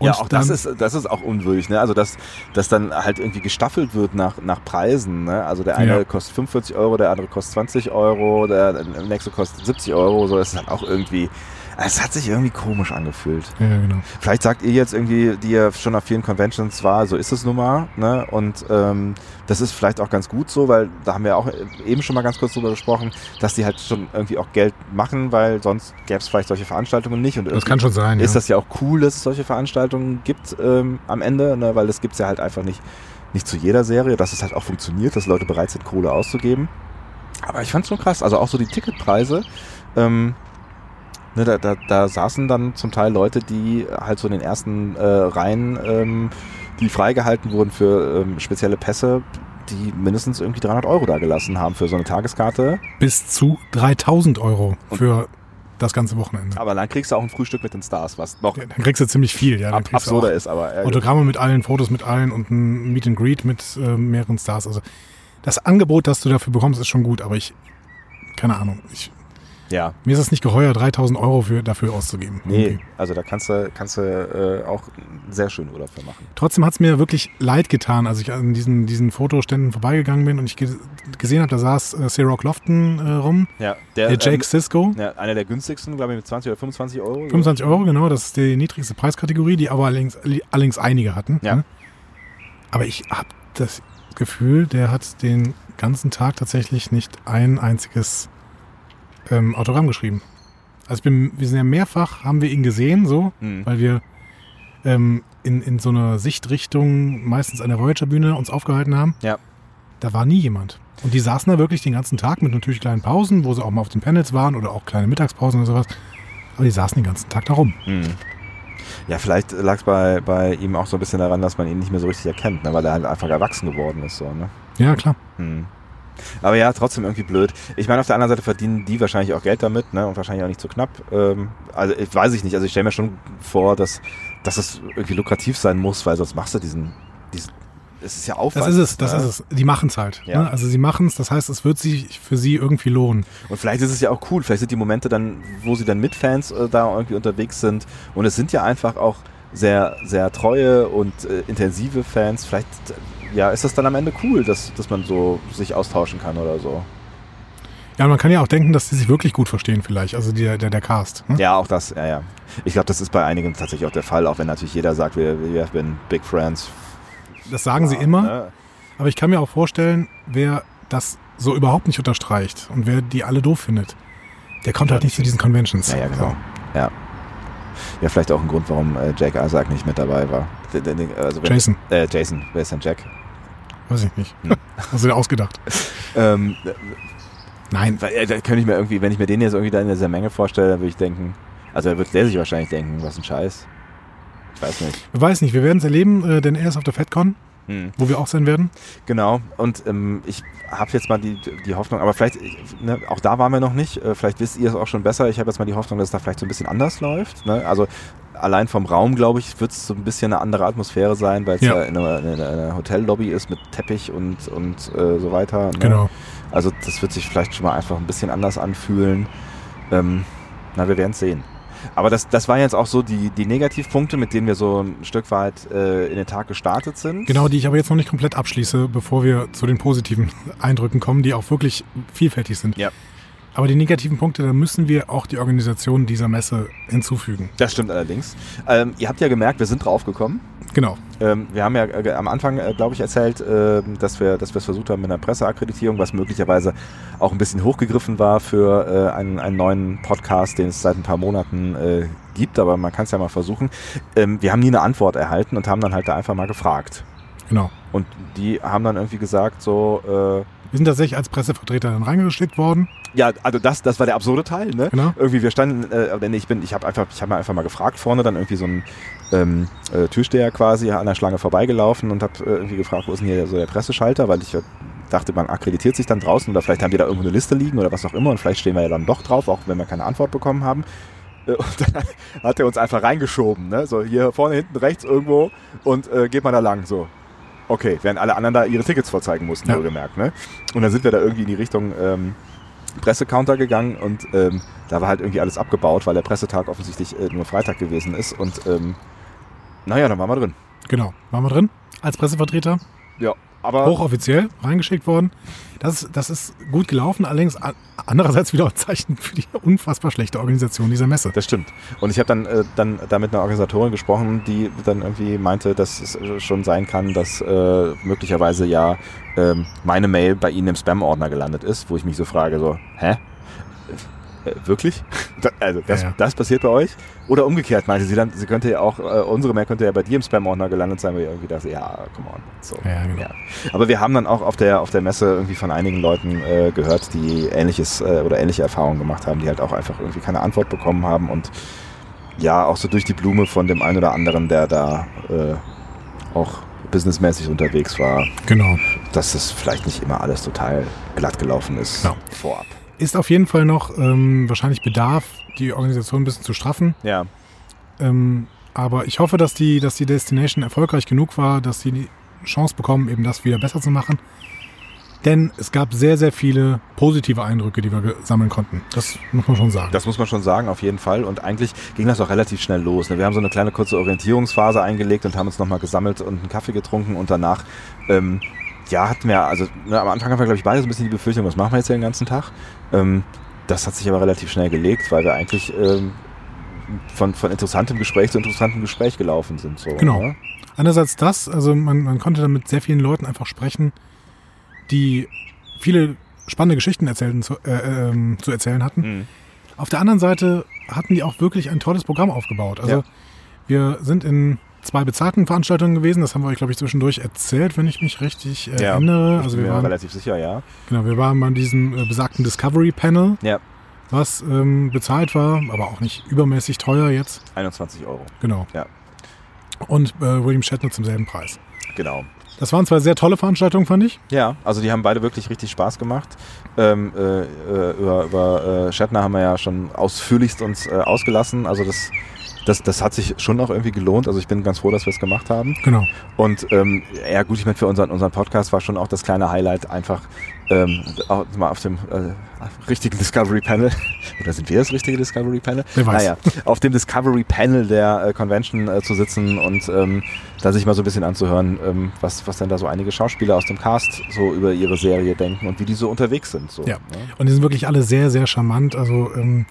Und ja, auch das ist, das ist auch unwürdig, ne? Also dass, dass dann halt irgendwie gestaffelt wird nach, nach Preisen, ne? Also der eine Ja. kostet 45 Euro, der andere kostet 20 Euro, der, der nächste kostet 70 Euro, so das ist halt auch irgendwie. Es hat sich irgendwie komisch angefühlt. Ja, genau. Vielleicht sagt ihr jetzt irgendwie, die ihr schon auf vielen Conventions war, so ist es nun mal, ne? Und ähm, das ist vielleicht auch ganz gut so, weil da haben wir auch eben schon mal ganz kurz drüber gesprochen, dass die halt schon irgendwie auch Geld machen, weil sonst gäbe es vielleicht solche Veranstaltungen nicht. Und Das kann schon sein. ist ja. das ja auch cool, dass es solche Veranstaltungen gibt ähm, am Ende, ne? weil das gibt es ja halt einfach nicht, nicht zu jeder Serie, dass es halt auch funktioniert, dass Leute bereit sind, Kohle auszugeben. Aber ich fand es schon krass, also auch so die Ticketpreise, ähm, ne, da, da, da saßen dann zum Teil Leute, die halt so in den ersten äh, Reihen ähm, die freigehalten wurden für ähm, spezielle Pässe, die mindestens irgendwie 300 Euro da gelassen haben für so eine Tageskarte. Bis zu 3000 Euro für das ganze Wochenende. Aber dann kriegst du auch ein Frühstück mit den Stars, was noch Ja, Dann kriegst du ziemlich viel, ja. Dann ab absurder ist, aber äh, Autogramme mit allen, Fotos mit allen und ein Meet and Greet mit äh, mehreren Stars. Also das Angebot, das du dafür bekommst, ist schon gut, aber ich, keine Ahnung, ich, ja. mir ist es nicht geheuer, 3000 Euro für, dafür auszugeben. Nee, Irgendwie. also da kannst du, kannst du äh, auch einen sehr schönen Urlaub für machen. Trotzdem hat es mir wirklich leid getan, als ich an diesen, diesen Fotoständen vorbeigegangen bin und ich ge gesehen habe, da saß äh, C-Rock Lofton äh, rum, Ja, der Jake Sisko. ja, einer der günstigsten, glaube ich, mit 20 oder 25 Euro. 25 Euro, genau, das ist die niedrigste Preiskategorie, die aber allerdings, allerdings einige hatten. Ja. ne? Aber ich habe das Gefühl, der hat den ganzen Tag tatsächlich nicht ein einziges ähm, Autogramm geschrieben. Also bin, wir sind ja mehrfach, haben wir ihn gesehen, so, Mhm. weil wir ähm, in, in so einer Sichtrichtung, meistens an der Voyager-Bühne, uns aufgehalten haben. Ja. Da war nie jemand. Und die saßen da wirklich den ganzen Tag mit natürlich kleinen Pausen, wo sie auch mal auf den Panels waren oder auch kleine Mittagspausen oder sowas. Aber die saßen den ganzen Tag da rum. Hm. Ja, vielleicht lag es bei, bei ihm auch so ein bisschen daran, dass man ihn nicht mehr so richtig erkennt, ne? weil er halt einfach erwachsen geworden ist. So, ne? Ja, klar. Hm. Aber ja, trotzdem irgendwie blöd. Ich meine, auf der anderen Seite verdienen die wahrscheinlich auch Geld damit ne? und wahrscheinlich auch nicht zu knapp. Ähm, also ich weiß ich nicht. Also ich stelle mir schon vor, dass, dass es irgendwie lukrativ sein muss, weil sonst machst du diesen, diesen es ist ja Aufwand. Das ist es, das ne? ist es. Die machen es halt. Ja. Ne? Also sie machen es, das heißt, es wird sich für sie irgendwie lohnen. Und vielleicht ist es ja auch cool, vielleicht sind die Momente dann, wo sie dann mit Fans äh, da irgendwie unterwegs sind. Und es sind ja einfach auch sehr, sehr treue und äh, intensive Fans. Vielleicht ja, ist das dann am Ende cool, dass, dass man so sich austauschen kann oder so. Ja, man kann ja auch denken, dass die sich wirklich gut verstehen vielleicht, also der, der, der Cast. Ne? Ja, auch das, ja, ja. Ich glaube, das ist bei einigen tatsächlich auch der Fall, auch wenn natürlich jeder sagt, wir, wir sind Big Friends. Das sagen sie Ja, immer, ne? aber ich kann mir auch vorstellen, wer das so überhaupt nicht unterstreicht und wer die alle doof findet, der kommt halt nicht zu diesen Conventions. Ja, ja, genau. Ja. Ja, vielleicht auch ein Grund, warum äh, Jack Isaac nicht mit dabei war. Also Jason, Äh, Jason, wer ist denn Jack? Weiß ich nicht. Hm. Hast du dir ausgedacht? Ähm, Nein. Weil, äh, da könnte ich mir irgendwie, wenn ich mir den jetzt irgendwie da in dieser Menge vorstelle, dann würde ich denken, also da wird der sich wahrscheinlich denken, was ein Scheiß. Ich weiß nicht. Ich weiß nicht, wir werden es erleben, äh, denn er ist auf der FedCon, Hm. wo wir auch sein werden. Genau, und ähm, ich habe jetzt mal die, die Hoffnung, aber vielleicht, ne, auch da waren wir noch nicht, äh, vielleicht wisst ihr es auch schon besser, ich habe jetzt mal die Hoffnung, dass es da vielleicht so ein bisschen anders läuft. Ne? Also allein vom Raum, glaube ich, wird es so ein bisschen eine andere Atmosphäre sein, weil es ja, Ja. in, einer, in einer Hotellobby ist mit Teppich und, und äh, so weiter. Ne? Genau. Also das wird sich vielleicht schon mal einfach ein bisschen anders anfühlen. Ähm, na, wir werden es sehen. Aber das, das waren jetzt auch so die, die Negativpunkte, mit denen wir so ein Stück weit äh, in den Tag gestartet sind. Genau, die ich aber jetzt noch nicht komplett abschließe, bevor wir zu den positiven Eindrücken kommen, die auch wirklich vielfältig sind. Ja. Aber die negativen Punkte, da müssen wir auch die Organisation dieser Messe hinzufügen. Das stimmt allerdings. Ähm, ihr habt ja gemerkt, wir sind draufgekommen. Genau. Ähm, wir haben ja äh, am Anfang, äh, glaube ich, erzählt, äh, dass wir dass wir es versucht haben mit einer Presseakkreditierung, was möglicherweise auch ein bisschen hochgegriffen war für äh, einen, einen neuen Podcast, den es seit ein paar Monaten äh, gibt, aber man kann es ja mal versuchen. Ähm, wir haben nie eine Antwort erhalten und haben dann halt da einfach mal gefragt. Genau. Und die haben dann irgendwie gesagt, so, Wir sind tatsächlich als Pressevertreter dann reingeschickt worden. ja, also das, das war der absurde Teil, ne? Genau. Irgendwie, wir standen, äh, nee, ich bin, ich habe einfach, ich habe mal einfach mal gefragt vorne, dann irgendwie so ein ähm, äh, Türsteher quasi an der Schlange vorbeigelaufen und habe äh, irgendwie gefragt, wo ist denn hier so der Presseschalter, weil ich äh, dachte, man akkreditiert sich dann draußen oder vielleicht haben die da irgendwo eine Liste liegen oder was auch immer und vielleicht stehen wir ja dann doch drauf, auch wenn wir keine Antwort bekommen haben. Äh, Und dann hat er uns einfach reingeschoben, ne? So hier vorne, hinten, rechts irgendwo und äh, geht mal da lang, so. Okay, während alle anderen da ihre Tickets vorzeigen mussten, Ja. wohlgemerkt, ne? Und dann sind wir da irgendwie in die Richtung ähm, Pressecounter gegangen und ähm, da war halt irgendwie alles abgebaut, weil der Pressetag offensichtlich äh, nur Freitag gewesen ist und ähm, naja, dann waren wir drin. Genau. Waren wir drin als Pressevertreter. Ja, aber Hochoffiziell reingeschickt worden. Das, das ist gut gelaufen, allerdings andererseits wieder ein Zeichen für die unfassbar schlechte Organisation dieser Messe. das stimmt. Und ich habe dann, äh, dann da mit einer Organisatorin gesprochen, die dann irgendwie meinte, dass es äh, schon sein kann, dass äh, möglicherweise ja ähm, meine Mail bei Ihnen im Spam-Ordner gelandet ist, wo ich mich so frage, so, hä? Äh, wirklich? Da, also das, Ja, ja. das passiert bei euch? Oder umgekehrt, meinte sie dann, sie könnte ja auch, äh, unsere Mail könnte ja bei dir im Spam-Ordner gelandet sein, weil ich irgendwie dachte, ja, come on. So. Ja, genau. Aber wir haben dann auch auf der, auf der Messe irgendwie von einigen Leuten äh, gehört, die ähnliches äh, oder ähnliche Erfahrungen gemacht haben, die halt auch einfach irgendwie keine Antwort bekommen haben und ja, auch so durch die Blume von dem einen oder anderen, der da äh, auch businessmäßig unterwegs war, Genau. dass es vielleicht nicht immer alles total glatt gelaufen ist Ja. vorab. Ist auf jeden Fall noch ähm, wahrscheinlich Bedarf, die Organisation ein bisschen zu straffen. Ja, Ähm, aber ich hoffe, dass die, dass die Destination erfolgreich genug war, dass sie die Chance bekommen, eben das wieder besser zu machen. Denn es gab sehr, sehr viele positive Eindrücke, die wir sammeln konnten. Das muss man schon sagen. Das muss man schon sagen, auf jeden Fall. Und eigentlich ging das auch relativ schnell los. ne? Wir haben so eine kleine kurze Orientierungsphase eingelegt und haben uns nochmal gesammelt und einen Kaffee getrunken und danach, ähm, ja, hatten wir, also ne, am Anfang haben wir, glaube ich, beide so ein bisschen die Befürchtung, was machen wir jetzt hier den ganzen Tag? Ähm, das hat sich aber relativ schnell gelegt, weil wir eigentlich ähm, von, von interessantem Gespräch zu interessantem Gespräch gelaufen sind. So, Genau. ne? Einerseits das, also man, man konnte dann mit sehr vielen Leuten einfach sprechen, die viele spannende Geschichten erzählten, zu, äh, ähm, zu erzählen hatten. Mhm. Auf der anderen Seite hatten die auch wirklich ein tolles Programm aufgebaut. Also Ja. wir sind in zwei bezahlten Veranstaltungen gewesen. Das haben wir euch, glaube ich, zwischendurch erzählt, wenn ich mich richtig äh, erinnere. ich Also wir waren, relativ sicher, ja. genau, wir waren bei diesem äh, besagten Discovery Panel, Ja, was ähm, bezahlt war, aber auch nicht übermäßig teuer jetzt. 21 Euro. Genau. Ja. Und äh, William Shatner zum selben Preis. Genau. Das waren zwei sehr tolle Veranstaltungen, fand ich. Ja, also die haben beide wirklich richtig Spaß gemacht. Ähm, äh, äh, über über äh, Shatner haben wir ja schon ausführlichst uns äh, ausgelassen. Also das, das, das hat sich schon auch irgendwie gelohnt. Also ich bin ganz froh, dass wir es gemacht haben. Genau. Und ähm, ja gut, ich meine, für unseren, unseren Podcast war schon auch das kleine Highlight einfach ähm, mal auf dem äh, richtigen Discovery Panel. Oder sind wir das richtige Discovery Panel? Wer weiß. Naja, auf dem Discovery Panel der äh, Convention äh, zu sitzen und ähm, da sich mal so ein bisschen anzuhören, ähm, was, was denn da so einige Schauspieler aus dem Cast so über ihre Serie denken und wie die so unterwegs sind. So, Ja. ne? Und die sind wirklich alle sehr, sehr charmant. Also ähm,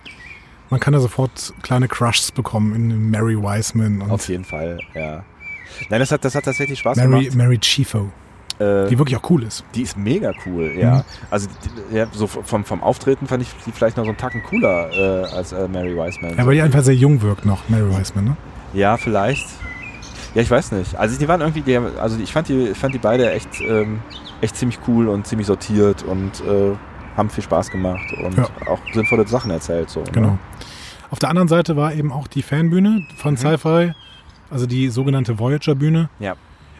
man kann da sofort kleine Crushs bekommen in Mary Wiseman und Auf jeden Fall, ja. Nein, das hat, das hat tatsächlich Spaß Mary, gemacht. Mary Chiefo, Äh, die wirklich auch cool ist. Die ist mega cool, ja. Mhm. Also die, ja, so vom, vom Auftreten fand ich die vielleicht noch so einen Tacken cooler äh, als äh, Mary Wiseman. Ja, weil die einfach sehr jung wirkt noch, Mary Wiseman, ne? Ja, vielleicht. Ja, ich weiß nicht. Also die waren irgendwie, die, also ich fand die, fand die beide echt, ähm, echt ziemlich cool und ziemlich sortiert und äh, haben viel Spaß gemacht und Ja. auch sinnvolle Sachen erzählt. So, Genau. Ne? Auf der anderen Seite war eben auch die Fanbühne von Sci-Fi, also die sogenannte Voyager-Bühne, Ja.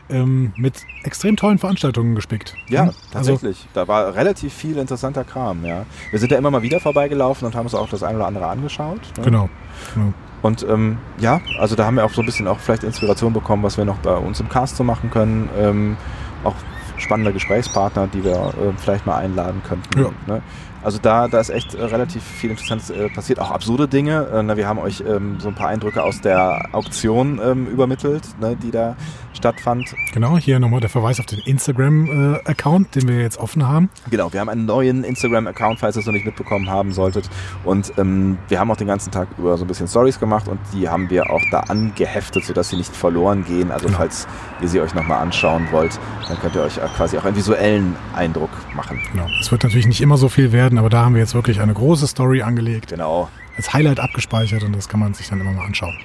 ähm, mit extrem tollen Veranstaltungen gespickt. Ja, Hm? Also, tatsächlich. da war relativ viel interessanter Kram, ja. Wir sind da immer mal wieder vorbeigelaufen und haben uns auch das eine oder andere angeschaut. Ne? genau. genau. Und ähm, ja, also da haben wir auch so ein bisschen auch vielleicht Inspiration bekommen, was wir noch bei uns im Cast so machen können. Ähm, auch spannende Gesprächspartner, die wir äh, vielleicht mal einladen könnten. Ja. Ne? Also da, da ist echt äh, relativ viel Interessantes äh, passiert, auch absurde Dinge. Äh, na, wir haben euch ähm, so ein paar Eindrücke aus der Auktion ähm, übermittelt, ne, die da stattfand. Genau, hier nochmal der Verweis auf den Instagram-Account, den wir jetzt offen haben. Genau, wir haben einen neuen Instagram-Account, falls ihr es noch nicht mitbekommen haben solltet. Und ähm, wir haben auch den ganzen Tag über so ein bisschen Stories gemacht und die haben wir auch da angeheftet, sodass sie nicht verloren gehen. Also Genau. falls ihr sie euch nochmal anschauen wollt, dann könnt ihr euch quasi auch einen visuellen Eindruck machen. Genau. Es wird natürlich nicht immer so viel werden, aber da haben wir jetzt wirklich eine große Story angelegt, Genau. als Highlight abgespeichert und das kann man sich dann immer mal anschauen.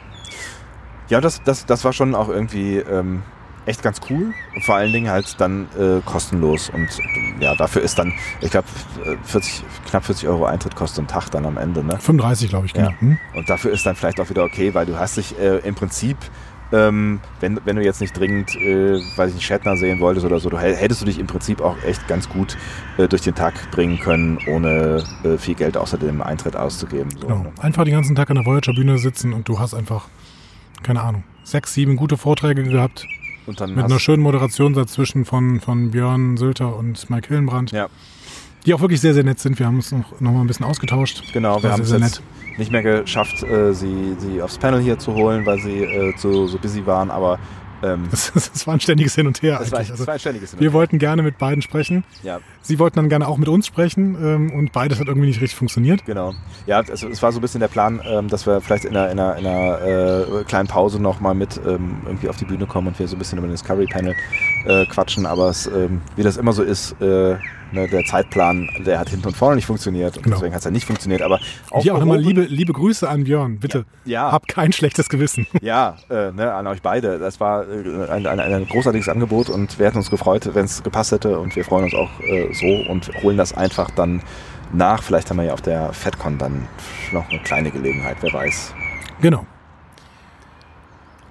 Ja, das, das, das war schon auch irgendwie ähm, echt ganz cool. Und vor allen Dingen halt dann äh, kostenlos. Und ähm, ja, dafür ist dann, ich glaube, 40, knapp 40 Euro Eintritt kostet ein Tag dann am Ende. Ne? 35, glaube ich, genau. Ja. Hm? Und dafür ist dann vielleicht auch wieder okay, weil du hast dich äh, im Prinzip, ähm, wenn, wenn du jetzt nicht dringend, äh, weiß ich nicht, Shatner sehen wolltest oder so, du, hätt- hättest du dich im Prinzip auch echt ganz gut äh, durch den Tag bringen können, ohne äh, viel Geld außer dem Eintritt auszugeben. So, Genau. ne? Einfach den ganzen Tag an der Voyager-Bühne sitzen und du hast einfach, keine Ahnung, sechs, sieben gute Vorträge gehabt Und dann mit einer schönen Moderation dazwischen von, von Björn Sülter und Mike Hillenbrand, Ja, die auch wirklich sehr, sehr nett sind. Wir haben uns noch, noch mal ein bisschen ausgetauscht. genau. Wir haben es jetzt nicht mehr geschafft, äh, sie, sie aufs Panel hier zu holen, weil sie äh, zu, so busy waren, aber ähm, Das, das war ein ständiges Hin und Her das, war, das Also, war ein ständiges Hin und wir Her. wollten gerne mit beiden sprechen. Ja, Sie wollten dann gerne auch mit uns sprechen ähm, und beides hat irgendwie nicht richtig funktioniert. Genau. Ja, es, es war so ein bisschen der Plan, ähm, dass wir vielleicht in einer, in einer, in einer äh, kleinen Pause noch mal mit ähm, irgendwie auf die Bühne kommen und wir so ein bisschen über den Discovery Panel äh, quatschen. Aber es, ähm, wie das immer so ist, äh, ne, der Zeitplan, der hat hinten und vorne nicht funktioniert und Genau. deswegen hat es ja nicht funktioniert. Aber Hier auch nochmal liebe, liebe Grüße an Björn. Bitte, Ja. hab kein schlechtes Gewissen. Ja, äh, ne, an euch beide. Das war äh, ein, ein, ein großartiges Angebot und wir hätten uns gefreut, wenn es gepasst hätte und wir freuen uns auch äh, so und holen das einfach dann nach. Vielleicht haben wir ja auf der FedCon dann noch eine kleine Gelegenheit, wer weiß. Genau.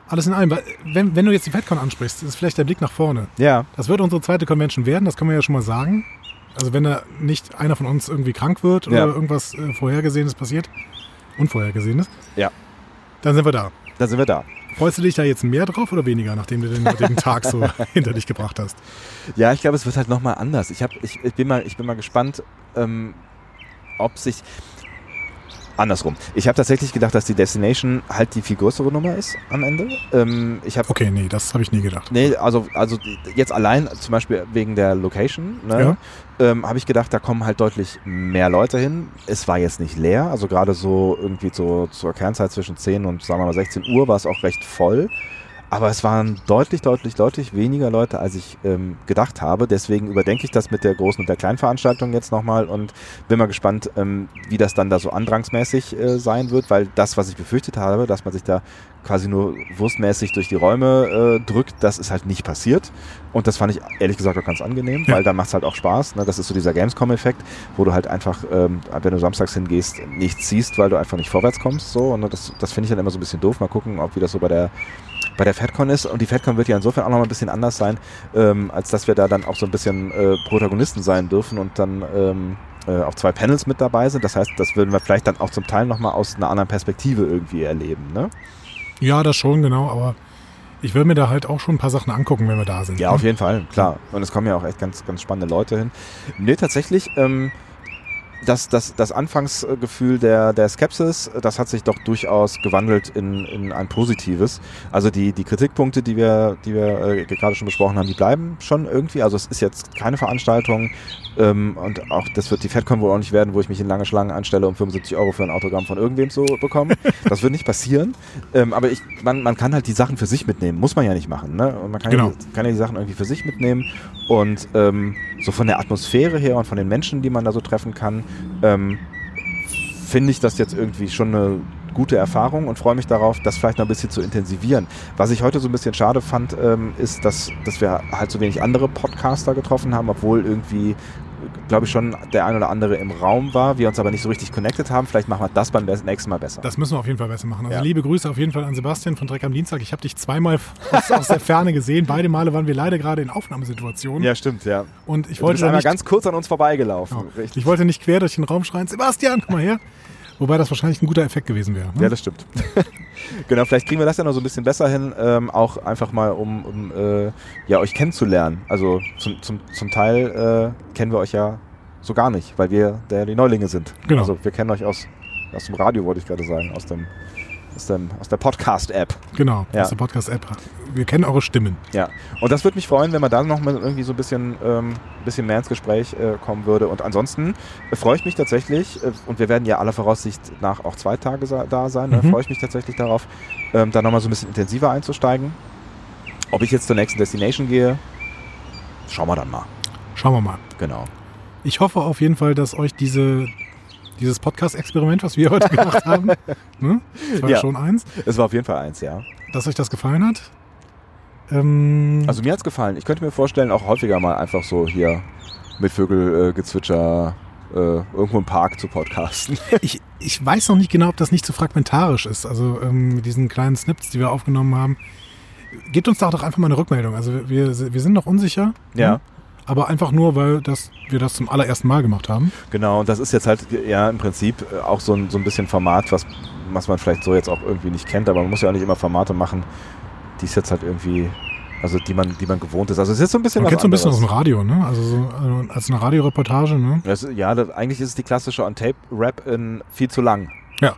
Alles in allem, wenn, wenn du jetzt die FedCon ansprichst, ist vielleicht der Blick nach vorne. Ja, Das wird unsere zweite Convention werden, das können wir ja schon mal sagen. Also wenn da nicht einer von uns irgendwie krank wird oder Ja. irgendwas äh, Vorhergesehenes passiert, Unvorhergesehenes, ja, dann sind wir da. da sind wir da. Freust du dich da jetzt mehr drauf oder weniger, nachdem du den heutigen Tag so hinter dich gebracht hast? Ja, ich glaube, es wird halt nochmal anders. Ich, hab, ich, ich, bin mal, ich bin mal gespannt, ähm, ob sich. Andersrum. Ich habe tatsächlich gedacht, dass die Destination halt die viel größere Nummer ist am Ende. Ähm, ich habe Okay, nee, das habe ich nie gedacht. Nee, also, also jetzt allein zum Beispiel wegen der Location, ne, ähm, habe ich gedacht, da kommen halt deutlich mehr Leute hin. Es war jetzt nicht leer, also gerade so irgendwie so zur Kernzeit zwischen 10 und sagen wir mal 16 Uhr war es auch recht voll. Aber es waren deutlich, deutlich, deutlich weniger Leute, als ich ähm, gedacht habe. Deswegen überdenke ich das mit der großen und der kleinen Veranstaltung jetzt nochmal und bin mal gespannt, ähm, wie das dann da so andrangsmäßig äh, sein wird, weil das, was ich befürchtet habe, dass man sich da quasi nur wurstmäßig durch die Räume äh, drückt, das ist halt nicht passiert. Und das fand ich ehrlich gesagt auch ganz angenehm, Ja. weil dann macht es halt auch Spaß. Ne? Das ist so dieser Gamescom-Effekt, wo du halt einfach, ähm, wenn du samstags hingehst, nichts siehst, weil du einfach nicht vorwärts kommst. So. Und das, das finde ich dann immer so ein bisschen doof. Mal gucken, ob wie das so bei der bei der FedCon ist. Und die FedCon wird ja insofern auch noch mal ein bisschen anders sein, ähm, als dass wir da dann auch so ein bisschen äh, Protagonisten sein dürfen und dann ähm, äh, auch zwei Panels mit dabei sind. Das heißt, das würden wir vielleicht dann auch zum Teil noch mal aus einer anderen Perspektive irgendwie erleben. Ne? Ja, das schon, genau, aber ich will mir da halt auch schon ein paar Sachen angucken, wenn wir da sind. Ja, ne? auf jeden Fall, klar. Und es kommen ja auch echt ganz, ganz spannende Leute hin. Nee, tatsächlich, ähm, das, das, das Anfangsgefühl der, der Skepsis, das hat sich doch durchaus gewandelt in, in ein positives. Also die, die Kritikpunkte, die wir, die wir äh, gerade schon besprochen haben, die bleiben schon irgendwie. Also es ist jetzt keine Veranstaltung ähm, und auch das wird die FedCon wohl auch nicht werden, wo ich mich in lange Schlangen anstelle, um 75 Euro für ein Autogramm von irgendwem zu bekommen. Das wird nicht passieren. Ähm, aber ich, man, man kann halt die Sachen für sich mitnehmen. Muss man ja nicht machen. Ne? Und man kann, Genau. ja, die- kann ja die Sachen irgendwie für sich mitnehmen. Und ähm, so von der Atmosphäre her und von den Menschen, die man da so treffen kann, ähm, finde ich das jetzt irgendwie schon eine gute Erfahrung und freue mich darauf, das vielleicht noch ein bisschen zu intensivieren. Was ich heute so ein bisschen schade fand, ähm, ist, dass, dass wir halt so wenig andere Podcaster getroffen haben, obwohl irgendwie, glaube ich, schon der ein oder andere im Raum war, wir uns aber nicht so richtig connected haben. Vielleicht machen wir das beim nächsten Mal besser. Das müssen wir auf jeden Fall besser machen. Also Ja. liebe Grüße auf jeden Fall an Sebastian von Dreck am Dienstag. Ich habe dich zweimal aus, aus der Ferne gesehen. Beide Male waren wir leider gerade in Aufnahmesituationen. ja, stimmt, ja. Und ich Du wollte bist da einmal nicht, ganz kurz an uns vorbeigelaufen. Richtig. ich wollte nicht quer durch den Raum schreien, Sebastian, komm mal her. Wobei das wahrscheinlich ein guter Effekt gewesen wäre. Ne? Ja, das stimmt. genau, vielleicht kriegen wir das ja noch so ein bisschen besser hin, ähm, auch einfach mal, um, um äh, ja, euch kennenzulernen. Also zum, zum, zum Teil äh, kennen wir euch ja so gar nicht, weil wir der die Neulinge sind. Genau. Also wir kennen euch aus, aus dem Radio, wollte ich gerade sagen, aus dem aus, dem, aus der Podcast-App. Genau, Ja. aus der Podcast-App. Wir kennen eure Stimmen. Ja. Und das würde mich freuen, wenn man da noch mal irgendwie so ein bisschen, ähm, bisschen mehr ins Gespräch äh, kommen würde. Und ansonsten äh, freue ich mich tatsächlich, äh, und wir werden ja aller Voraussicht nach auch zwei Tage da sein, ne, Mhm. freue ich mich tatsächlich darauf, ähm, da nochmal so ein bisschen intensiver einzusteigen. Ob ich jetzt zur nächsten Destination gehe, schauen wir dann mal. Schauen wir mal. Genau. Ich hoffe auf jeden Fall, dass euch diese, dieses Podcast-Experiment, was wir heute gemacht haben, ne? das war ja. Schon eins, Es war auf jeden Fall eins, ja. dass euch das gefallen hat. Ähm, Also mir hat's gefallen. Ich könnte mir vorstellen, auch häufiger mal einfach so hier mit Vögelgezwitscher äh, irgendwo im Park zu podcasten. ich, ich weiß noch nicht genau, ob das nicht zu fragmentarisch ist. Also ähm, mit diesen kleinen Snips, die wir aufgenommen haben. Gebt uns da doch einfach mal eine Rückmeldung. Also wir, wir sind noch unsicher. Ja. ne? Aber einfach nur, weil das, wir das zum allerersten Mal gemacht haben. Genau, und das ist jetzt halt ja im Prinzip äh, auch so ein, so ein bisschen Format, was, was man vielleicht so jetzt auch irgendwie nicht kennt, aber man muss ja auch nicht immer Formate machen, die es jetzt halt irgendwie, also die man, die man gewohnt ist. Also es ist jetzt so ein bisschen Man kennt so ein bisschen aus dem. Radio, ne? Also so äh, als eine Radioreportage, ne? Das, ja, das, eigentlich ist es die klassische On-Tape-Rap in viel zu lang. Ja.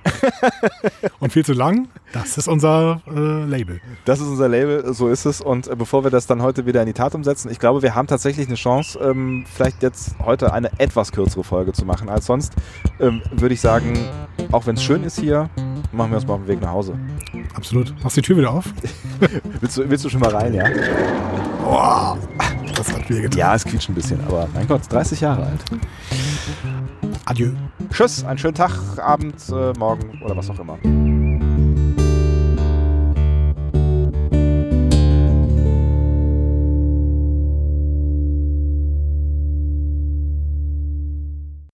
Und viel zu lang, das ist unser äh, Label. Das ist unser Label, so ist es. Und äh, bevor wir das dann heute wieder in die Tat umsetzen, ich glaube, wir haben tatsächlich eine Chance, ähm, vielleicht jetzt heute eine etwas kürzere Folge zu machen als sonst. Ähm, Würde ich sagen, auch wenn es schön ist hier, machen wir uns mal auf den Weg nach Hause. Absolut. Machst die Tür wieder auf? Willst du, willst du schon mal rein, ja? Das hat weh getan. Ja, es quietscht ein bisschen, aber mein Gott, 30 Jahre alt. Adieu. Tschüss, einen schönen Tag, Abend, äh, Morgen oder was auch immer.